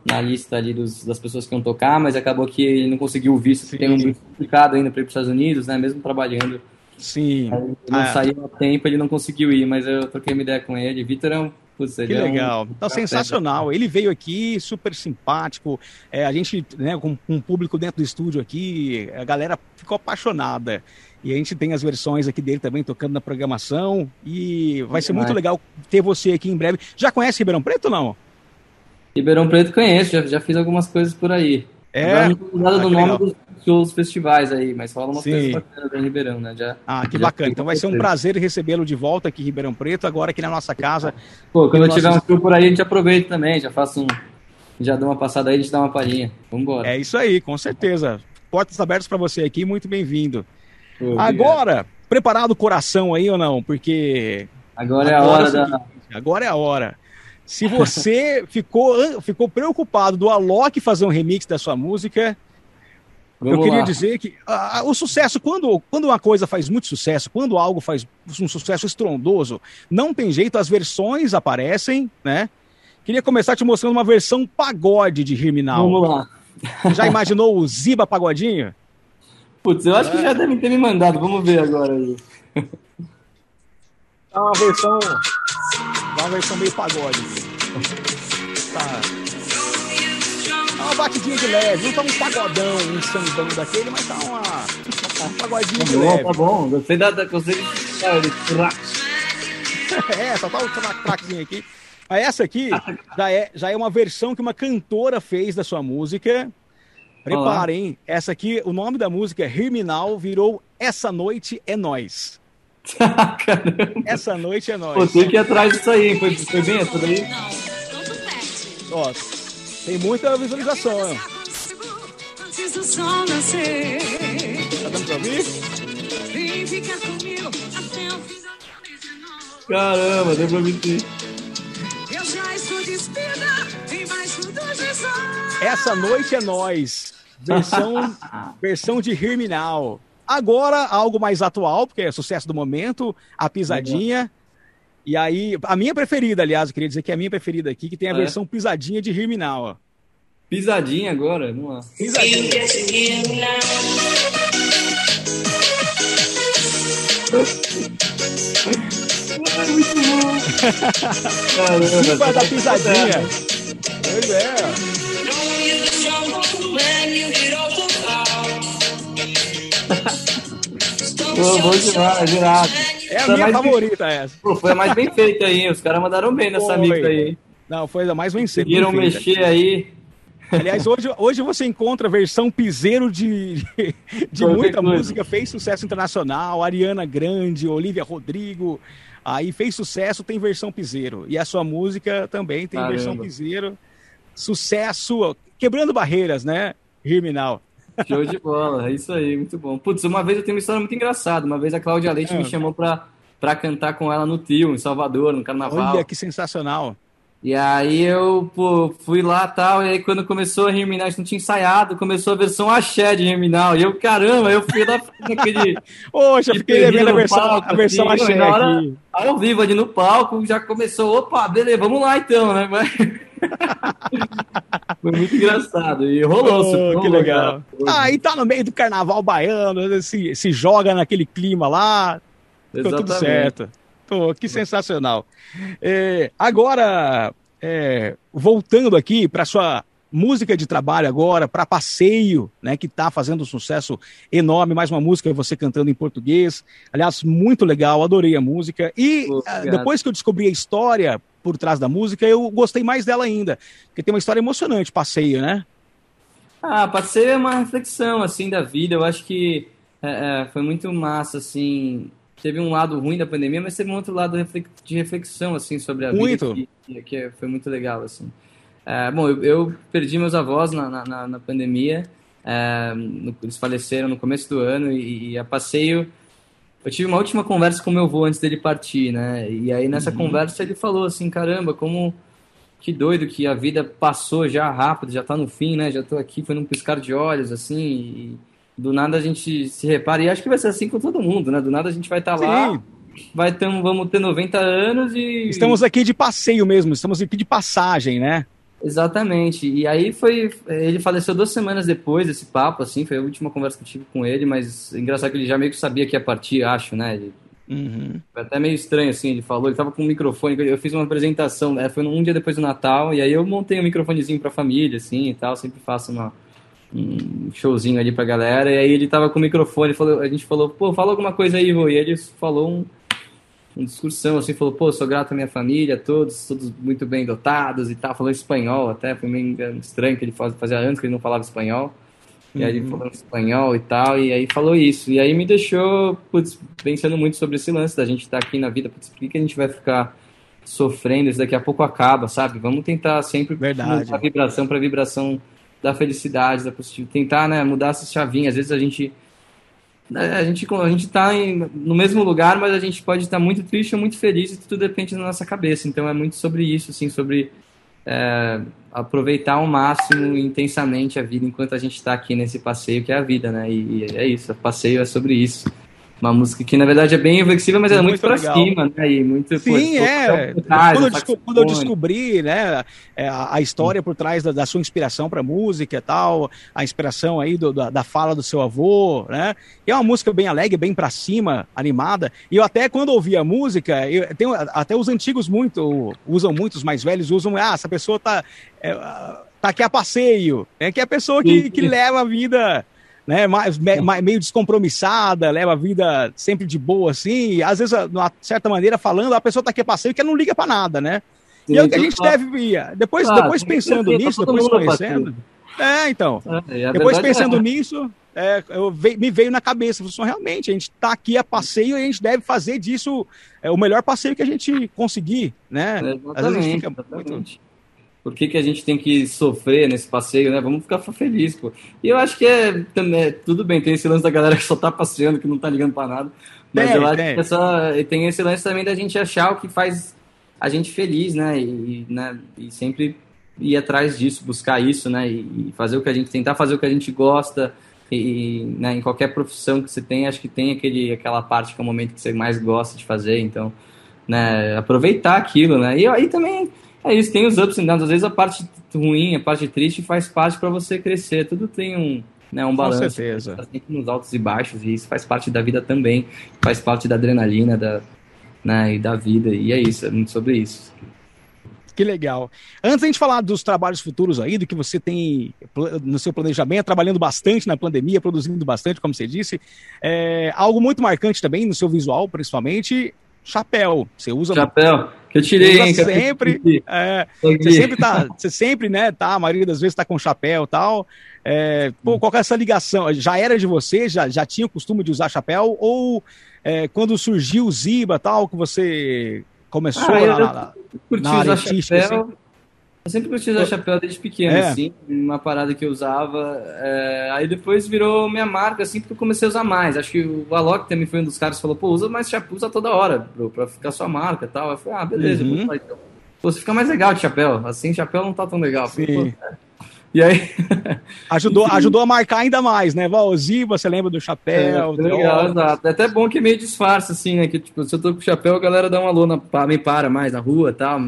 B: na lista ali dos, das pessoas que iam tocar, mas acabou que ele não conseguiu o visto, tem um complicado ainda para ir para os Estados Unidos, né? Mesmo trabalhando.
A: Sim.
B: Ele não ah, saiu a tempo, ele não conseguiu ir, mas eu troquei uma ideia com ele. Vitor é um Putz,
A: que legal. É um... Tá sensacional. Ele veio aqui, super simpático. É, a gente, né, com, com um público dentro do estúdio aqui, a galera ficou apaixonada. E a gente tem as versões aqui dele também tocando na programação. E vai ser muito legal ter você aqui em breve. Já conhece Ribeirão Preto ou não?
B: Ribeirão Preto conheço, já, já fiz algumas coisas por aí. É. Não nada ah, do nome dos shows festivais aí, mas fala umas Sim. coisas bacanas em Ribeirão, né? Já,
A: ah, que bacana. Então vai ser um prazer recebê-lo de volta aqui em Ribeirão Preto, agora aqui na nossa casa.
B: Pô, quando eu tiver um show por aí, a gente aproveita também, já faço um. Já dá uma passada aí, a gente dá uma palhinha. Vambora.
A: É isso aí, com certeza. Portas abertas para você aqui, muito bem-vindo. Agora, preparado o coração aí ou não? Porque.
B: Agora é a hora da.
A: Agora é a hora. Se você ficou, ficou preocupado do Alok fazer um remix da sua música, Vamos eu queria lá. dizer que ah, o sucesso, quando, quando uma coisa faz muito sucesso, quando algo faz um sucesso estrondoso, não tem jeito, as versões aparecem, né? Queria começar te mostrando uma versão pagode de Riminal.
B: Vamos lá.
A: Já imaginou o Ziba Pagodinho?
B: Putz, eu acho é. que já devem ter me mandado, vamos ver agora aí.
A: É uma versão. Uma versão meio pagode. Tá. É uma batidinha de leve, não tá um pagodão, um sambão daquele, mas tá uma. Um pagodinho tá de
B: bom,
A: leve.
B: Tá bom, gostei da. Gostei de.
A: é, só tá o traquezinho aqui. Mas essa aqui já é, já é uma versão que uma cantora fez da sua música. Preparem, essa aqui, o nome da música é Riminal, virou Essa Noite é Nós. Essa noite é nós.
B: Pô, tem que ir atrás disso aí, foi, foi bem essa daí?
A: Ó, tem muita visualização. Tá dando pra ouvir?
B: Caramba, deu pra ouvir
A: Essa noite é nós. Versão, versão de Herminal. Agora, algo mais atual, porque é sucesso do momento, a pisadinha. E aí, a minha preferida, aliás, eu queria dizer que é a minha preferida aqui, que tem a ah, é? versão pisadinha de Riminal, ó.
B: Pisadinha agora? Vamos lá. Pisadinha.
A: Muito bom. Caramba, vai dar pisadinha. Pois é.
B: Pô, bom demais, irado.
A: É a essa minha favorita bem... essa.
B: Pô, foi a mais bem feita aí, os caras mandaram bem nessa mix aí.
A: Não, foi a mais bem feita.
B: Conseguiram mexer aí.
A: Aliás, hoje, hoje você encontra a versão piseiro de, de muita música, fez sucesso internacional, Ariana Grande, Olivia Rodrigo, aí fez sucesso, tem versão piseiro. E a sua música também tem Caramba. versão piseiro. Sucesso, quebrando barreiras, né? Riminal.
B: Show de bola, é isso aí, muito bom. Putz, uma vez eu tenho uma história muito engraçada. Uma vez a Cláudia Leite é. me chamou pra, pra cantar com ela no Tio, em Salvador, no carnaval.
A: Olha que sensacional.
B: E aí eu pô, fui lá tal, e aí quando começou a Riminal, a gente não tinha ensaiado, começou a versão axé de Riminal. E eu, caramba, eu fui lá naquele.
A: Poxa, fiquei devendo a versão, palco, a versão assim, axé. Na hora,
B: aqui. ao vivo ali no palco, já começou, opa, beleza, vamos lá então, né? Foi muito engraçado. E rolou. Oh,
A: rolou que legal. Cara. Ah, e tá no meio do carnaval baiano, se, se joga naquele clima lá. Ficou tudo certo. Pô, que sensacional. É, agora, é, voltando aqui para sua música de trabalho agora, para passeio, né, que está fazendo um sucesso enorme, mais uma música você cantando em português. Aliás, muito legal, adorei a música. E Pô, depois que eu descobri a história por trás da música, eu gostei mais dela ainda, porque tem uma história emocionante, passeio, né?
B: Ah, passeio é uma reflexão, assim, da vida. Eu acho que é, é, foi muito massa, assim. Teve um lado ruim da pandemia, mas teve um outro lado de reflexão, assim, sobre a
A: muito.
B: vida. Que, que foi muito legal, assim. É, bom, eu, eu, perdi meus avós na, na, na pandemia. É, eles faleceram no começo do ano e, e a passeio eu tive uma última conversa com meu avô antes dele partir, né? E aí nessa uhum. conversa ele falou assim, caramba, como que doido que a vida passou já rápido, já tá no fim, né? Já tô aqui, foi num piscar de olhos, assim, e do nada a gente se repara, e acho que vai ser assim com todo mundo, né? Do nada a gente vai estar tá lá, vai ter, vamos ter 90 anos e...
A: Estamos aqui de passeio mesmo, estamos aqui de passagem, né?
B: Exatamente. E aí foi. Ele faleceu duas semanas depois desse papo, assim, foi a última conversa que eu tive com ele, mas engraçado que ele já meio que sabia que ia partir, acho, né? Ele, uhum. Foi até meio estranho, assim, ele falou, ele tava com um microfone, eu fiz uma apresentação, né? Foi um dia depois do Natal, e aí eu montei um microfonezinho pra família, assim, e tal, sempre faço uma, um showzinho ali pra galera, e aí ele tava com o microfone, falou, a gente falou, pô, fala alguma coisa aí, vô, e ele falou um uma discussão, assim, falou, pô, sou grato à minha família, todos, todos muito bem dotados e tal, falou espanhol até, foi meio estranho que ele fazia anos que ele não falava espanhol, e aí ele uhum. falando espanhol e tal, e aí falou isso, e aí me deixou, putz, pensando muito sobre esse lance da gente estar tá aqui na vida, putz, por que, que a gente vai ficar sofrendo, isso daqui a pouco acaba, sabe? Vamos tentar sempre
A: Verdade.
B: mudar a vibração para vibração da felicidade, da positividade, tentar, né, mudar essas chavinhas, às vezes a gente a gente a gente está no mesmo lugar, mas a gente pode estar muito triste ou muito feliz e tudo depende da nossa cabeça. Então é muito sobre isso, assim, sobre é, aproveitar ao máximo intensamente a vida enquanto a gente está aqui nesse passeio que é a vida, né? E, e é isso, o passeio é sobre isso. Uma música que, na verdade, é bem reflexiva, mas é muito, muito pra legal. cima, né? E muito,
A: Sim, pô, é. Quando, eu quando, eu descobri, né, é, a, a história por trás da, da sua inspiração pra música e tal, a inspiração aí do, da, da, fala do seu avô, né? E é uma música bem alegre, bem pra cima, animada. E eu até, quando ouvi a música, eu, tenho, até os antigos muito, usam muito, os mais velhos usam, ah, essa pessoa tá... É, tá aqui a passeio, é que é a pessoa que, que leva a vida né, mais, me, meio descompromissada, leva a vida sempre de boa, assim, e às vezes, de uma certa maneira, falando, a pessoa tá aqui a passeio que não liga para nada, né? Sim, e é o que a gente deve ir. Depois, claro, depois pensando nisso, depois conhecendo. É, então. É, depois pensando é. nisso, é, eu, me veio na cabeça, falou, assim, realmente, a gente está aqui a passeio e a gente deve fazer disso é, o melhor passeio que a gente conseguir, né?
B: Às vezes a gente fica muito por que, que a gente tem que sofrer nesse passeio, né? Vamos ficar feliz, pô. E eu acho que é, é, tudo bem, tem esse lance da galera que só tá passeando, que não tá ligando para nada. Mas eu acho tem. que só, tem esse lance também da gente achar o que faz a gente feliz, né? E, né? e sempre ir atrás disso, buscar isso, né? E, fazer o que a gente tentar fazer o que a gente gosta. E né, em qualquer profissão que você tem, acho que tem aquele, aquela parte que é o momento que você mais gosta de fazer. Então, né, aproveitar aquilo, né? E aí também é isso, tem os ups e downs. Às vezes a parte ruim, a parte triste faz parte para você crescer. Tudo tem um, né, um balanço. Com
A: certeza.
B: Tá sempre nos altos e baixos, e isso faz parte da vida também. Faz parte da adrenalina da, né, e da vida. E é isso, é muito sobre isso.
A: Que legal. Antes da gente falar dos trabalhos futuros aí, do que você tem no seu planejamento, trabalhando bastante na pandemia, produzindo bastante, como você disse, é, algo muito marcante também no seu visual, principalmente, chapéu. Você usa
B: chapéu que eu tirei, hein,
A: sempre, é, você sempre tá, você sempre, né, tá, a maioria das vezes tá com chapéu, tal. É, pô, qual é essa ligação? Já era de você? Já, já tinha o costume de usar chapéu ou é, quando surgiu o Ziba, tal, que você começou ah,
B: na, na, na área artística, chapéu. Assim? Eu sempre curti usar chapéu desde pequeno, é. assim, uma parada que eu usava. É, aí depois virou minha marca, assim, porque eu comecei a usar mais. Acho que o Alok também foi um dos caras que falou, pô, usa mais chapéu, usa toda hora, bro, pra ficar sua marca e tal. Eu falei, ah, beleza, uhum. vou então. Pô, você fica mais legal de chapéu. Assim, chapéu não tá tão legal. Falei, é.
A: E aí. ajudou, ajudou a marcar ainda mais, né? Valzi, você lembra do chapéu?
B: É, legal, exato. É até bom que é meio disfarce, assim, né? Que, tipo, se eu tô com chapéu, a galera dá uma lona, me para mais na rua e tal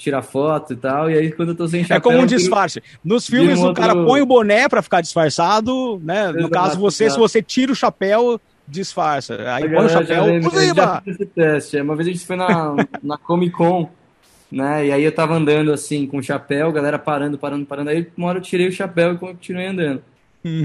B: tirar foto e tal. E aí, quando eu tô sem chapéu.
A: É como um disfarce. Nos filmes, um o outro... cara põe o boné para ficar disfarçado, né? Exato, no caso, você, exato. se você tira o chapéu, disfarça. Aí põe o chapéu. Já, já
B: esse teste. Uma vez a gente foi na, na Comic Con. Né? E aí eu tava andando assim com o chapéu, galera parando, parando, parando. Aí uma hora eu tirei o chapéu e continuei andando.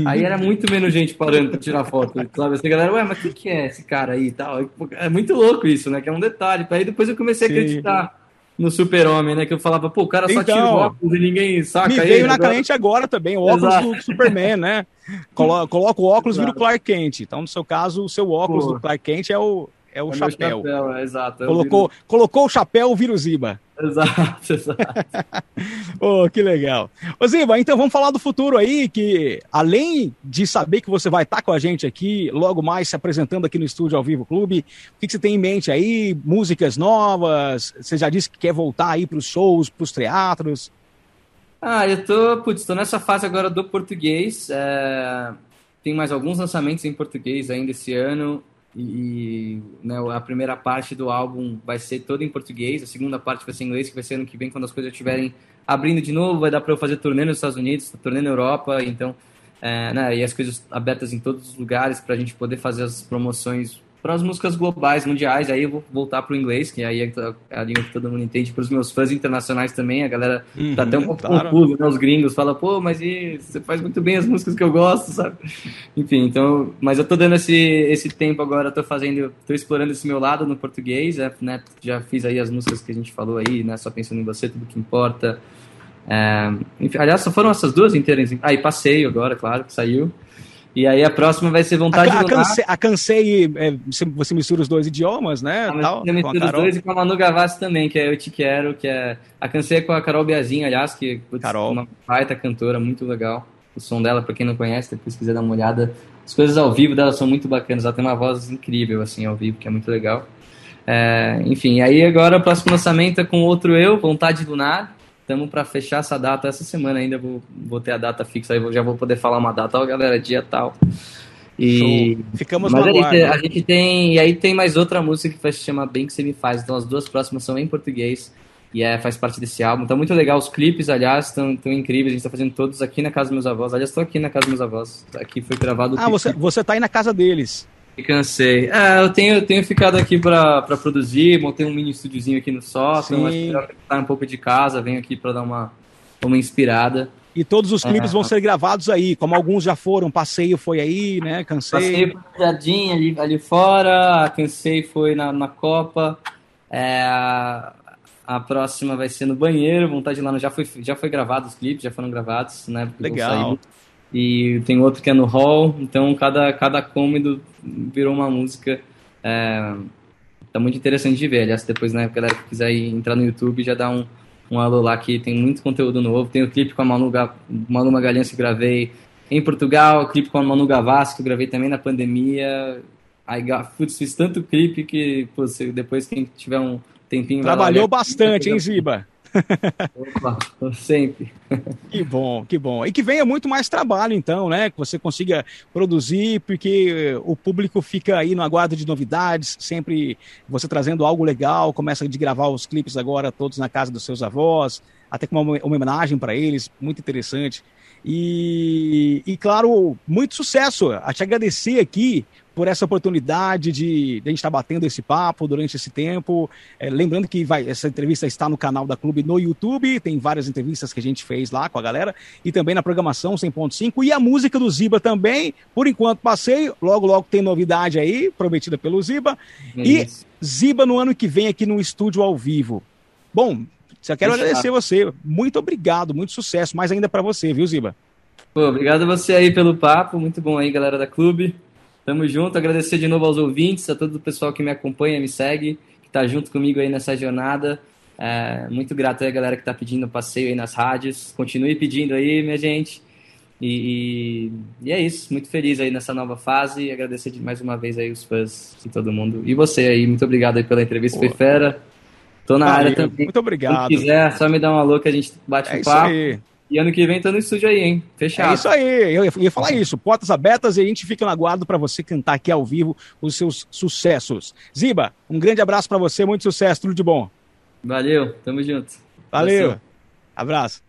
B: Aí era muito menos gente parando pra tirar foto, sabe? Assim, galera, ué, mas o que, que é esse cara aí e tal? É muito louco isso, né? Que é um detalhe. Aí depois eu comecei a acreditar no Super-Homem, né? Que eu falava, pô, o cara só então, tira o óculos e ninguém saca
A: Me veio na agora. agora também, o óculos Exato. do Superman, né? Colo coloca o óculos e vira o Clark Kent. Então, no seu caso, o seu óculos pô. do Clark Kent é o, é o é chapéu.
B: chapéu é, exato.
A: colocou, viro... colocou o chapéu, o Ziba.
B: Exato, exato.
A: oh, que legal. Ô Ziba, então vamos falar do futuro aí, que além de saber que você vai estar com a gente aqui, logo mais se apresentando aqui no Estúdio ao Vivo Clube, o que, que você tem em mente aí? Músicas novas? Você já disse que quer voltar aí para os shows, para os teatros?
B: Ah, eu tô, putz, tô nessa fase agora do português. É... Tem mais alguns lançamentos em português ainda esse ano e né, a primeira parte do álbum vai ser toda em português, a segunda parte vai ser em inglês, que vai ser ano que vem, quando as coisas estiverem abrindo de novo, vai dar para eu fazer turnê nos Estados Unidos, turnê na Europa, então, é, né, e as coisas abertas em todos os lugares para a gente poder fazer as promoções para as músicas globais, mundiais, aí eu vou voltar para o inglês, que aí é a língua que todo mundo entende, para os meus fãs internacionais também, a galera uhum, tá até um pouco claro. confusa, né? Os gringos falam, pô, mas e, você faz muito bem as músicas que eu gosto, sabe? Enfim, então, mas eu tô dando esse, esse tempo agora, tô fazendo, tô explorando esse meu lado no português, é, né? Já fiz aí as músicas que a gente falou aí, né? Só pensando em você, tudo que importa. É, enfim, aliás, só foram essas duas inteiras. Ah, e passeio agora, claro, que saiu. E aí a próxima vai ser vontade
A: a,
B: a,
A: cansei, a cansei é, você mistura os dois idiomas, né?
B: Ah, tal, eu misturo os dois e com a Manu Gavassi também, que é Eu Te Quero, que é... A cansei com a Carol Biazinha, aliás, que é uma baita cantora, muito legal. O som dela, pra quem não conhece, depois quiser dar uma olhada. As coisas ao vivo dela são muito bacanas, ela tem uma voz incrível, assim, ao vivo, que é muito legal. É, enfim, aí agora o próximo lançamento é com outro eu, Vontade Lunar, Estamos para fechar essa data essa semana ainda. Vou, vou ter a data fixa aí, já vou poder falar uma data. Ó, galera, dia tal.
A: E Show. ficamos
B: Mas no a, a gente tem e aí tem mais outra música que vai se chamar Bem que você me faz. Então as duas próximas são em português e é faz parte desse álbum. Tá muito legal os clipes, aliás, estão tão incríveis. A gente está fazendo todos aqui na casa dos meus avós. Aliás, estou aqui na casa dos meus avós. Aqui foi gravado.
A: Ah, você você tá aí na casa deles?
B: Me cansei. É, eu tenho, eu tenho ficado aqui para produzir, montei um mini estúdiozinho aqui no sótão, mas melhor um pouco de casa, venho aqui para dar uma, uma inspirada.
A: E todos os clipes é. vão ser gravados aí, como alguns já foram. Passeio foi aí, né? Cansei.
B: Passeio foi no Jardim, ali, ali fora. Cansei foi na, na Copa. É, a próxima vai ser no banheiro. Vontade de lá já foi, já foi gravado os clipes, já foram gravados, né?
A: Legal
B: e tem outro que é no hall, então cada, cada cômodo virou uma música. É, tá muito interessante de ver. Aliás, depois, né, galera que quiser entrar no YouTube, já dá um, um alô lá que tem muito conteúdo novo. Tem o clipe com a Manu, Manu Magalhães que gravei em Portugal, o clipe com a Manu Gavassi que eu gravei também na pandemia. Aí, putz, fiz tanto clipe que, pô, depois quem tiver um tempinho...
A: Trabalhou bastante, hein, Ziba?
B: Opa, sempre.
A: Que bom, que bom. E que venha muito mais trabalho, então, né? Que você consiga produzir, porque o público fica aí no aguardo de novidades, sempre você trazendo algo legal, começa de gravar os clipes agora todos na casa dos seus avós, até com uma homenagem para eles, muito interessante. E, e, claro, muito sucesso. A te agradecer aqui por essa oportunidade de, de a gente estar batendo esse papo durante esse tempo. É, lembrando que vai, essa entrevista está no canal da Clube no YouTube, tem várias entrevistas que a gente fez lá com a galera, e também na programação 100.5, e a música do Ziba também, por enquanto passei, logo logo tem novidade aí, prometida pelo Ziba, é e Ziba no ano que vem aqui no estúdio ao vivo. Bom, só quero Deixa agradecer você, muito obrigado, muito sucesso, mais ainda para você, viu Ziba?
B: Pô, obrigado a você aí pelo papo, muito bom aí galera da Clube. Tamo junto, agradecer de novo aos ouvintes, a todo o pessoal que me acompanha, me segue, que tá junto comigo aí nessa jornada. É, muito grato aí a galera que tá pedindo passeio aí nas rádios. Continue pedindo aí, minha gente. E, e, e, é isso, muito feliz aí nessa nova fase agradecer de mais uma vez aí os fãs e todo mundo. E você aí, muito obrigado aí pela entrevista, Boa. foi fera. Tô na área também.
A: Muito obrigado.
B: Se quiser, só me dá um alô que a gente bate é um papo. Aí. E ano que vem tô no estúdio aí, hein? Fechado.
A: É isso aí, eu ia falar isso. Portas abertas e a gente fica no aguardo para você cantar aqui ao vivo os seus sucessos. Ziba, um grande abraço para você, muito sucesso, tudo de bom.
B: Valeu, tamo junto.
A: Valeu. Abraço.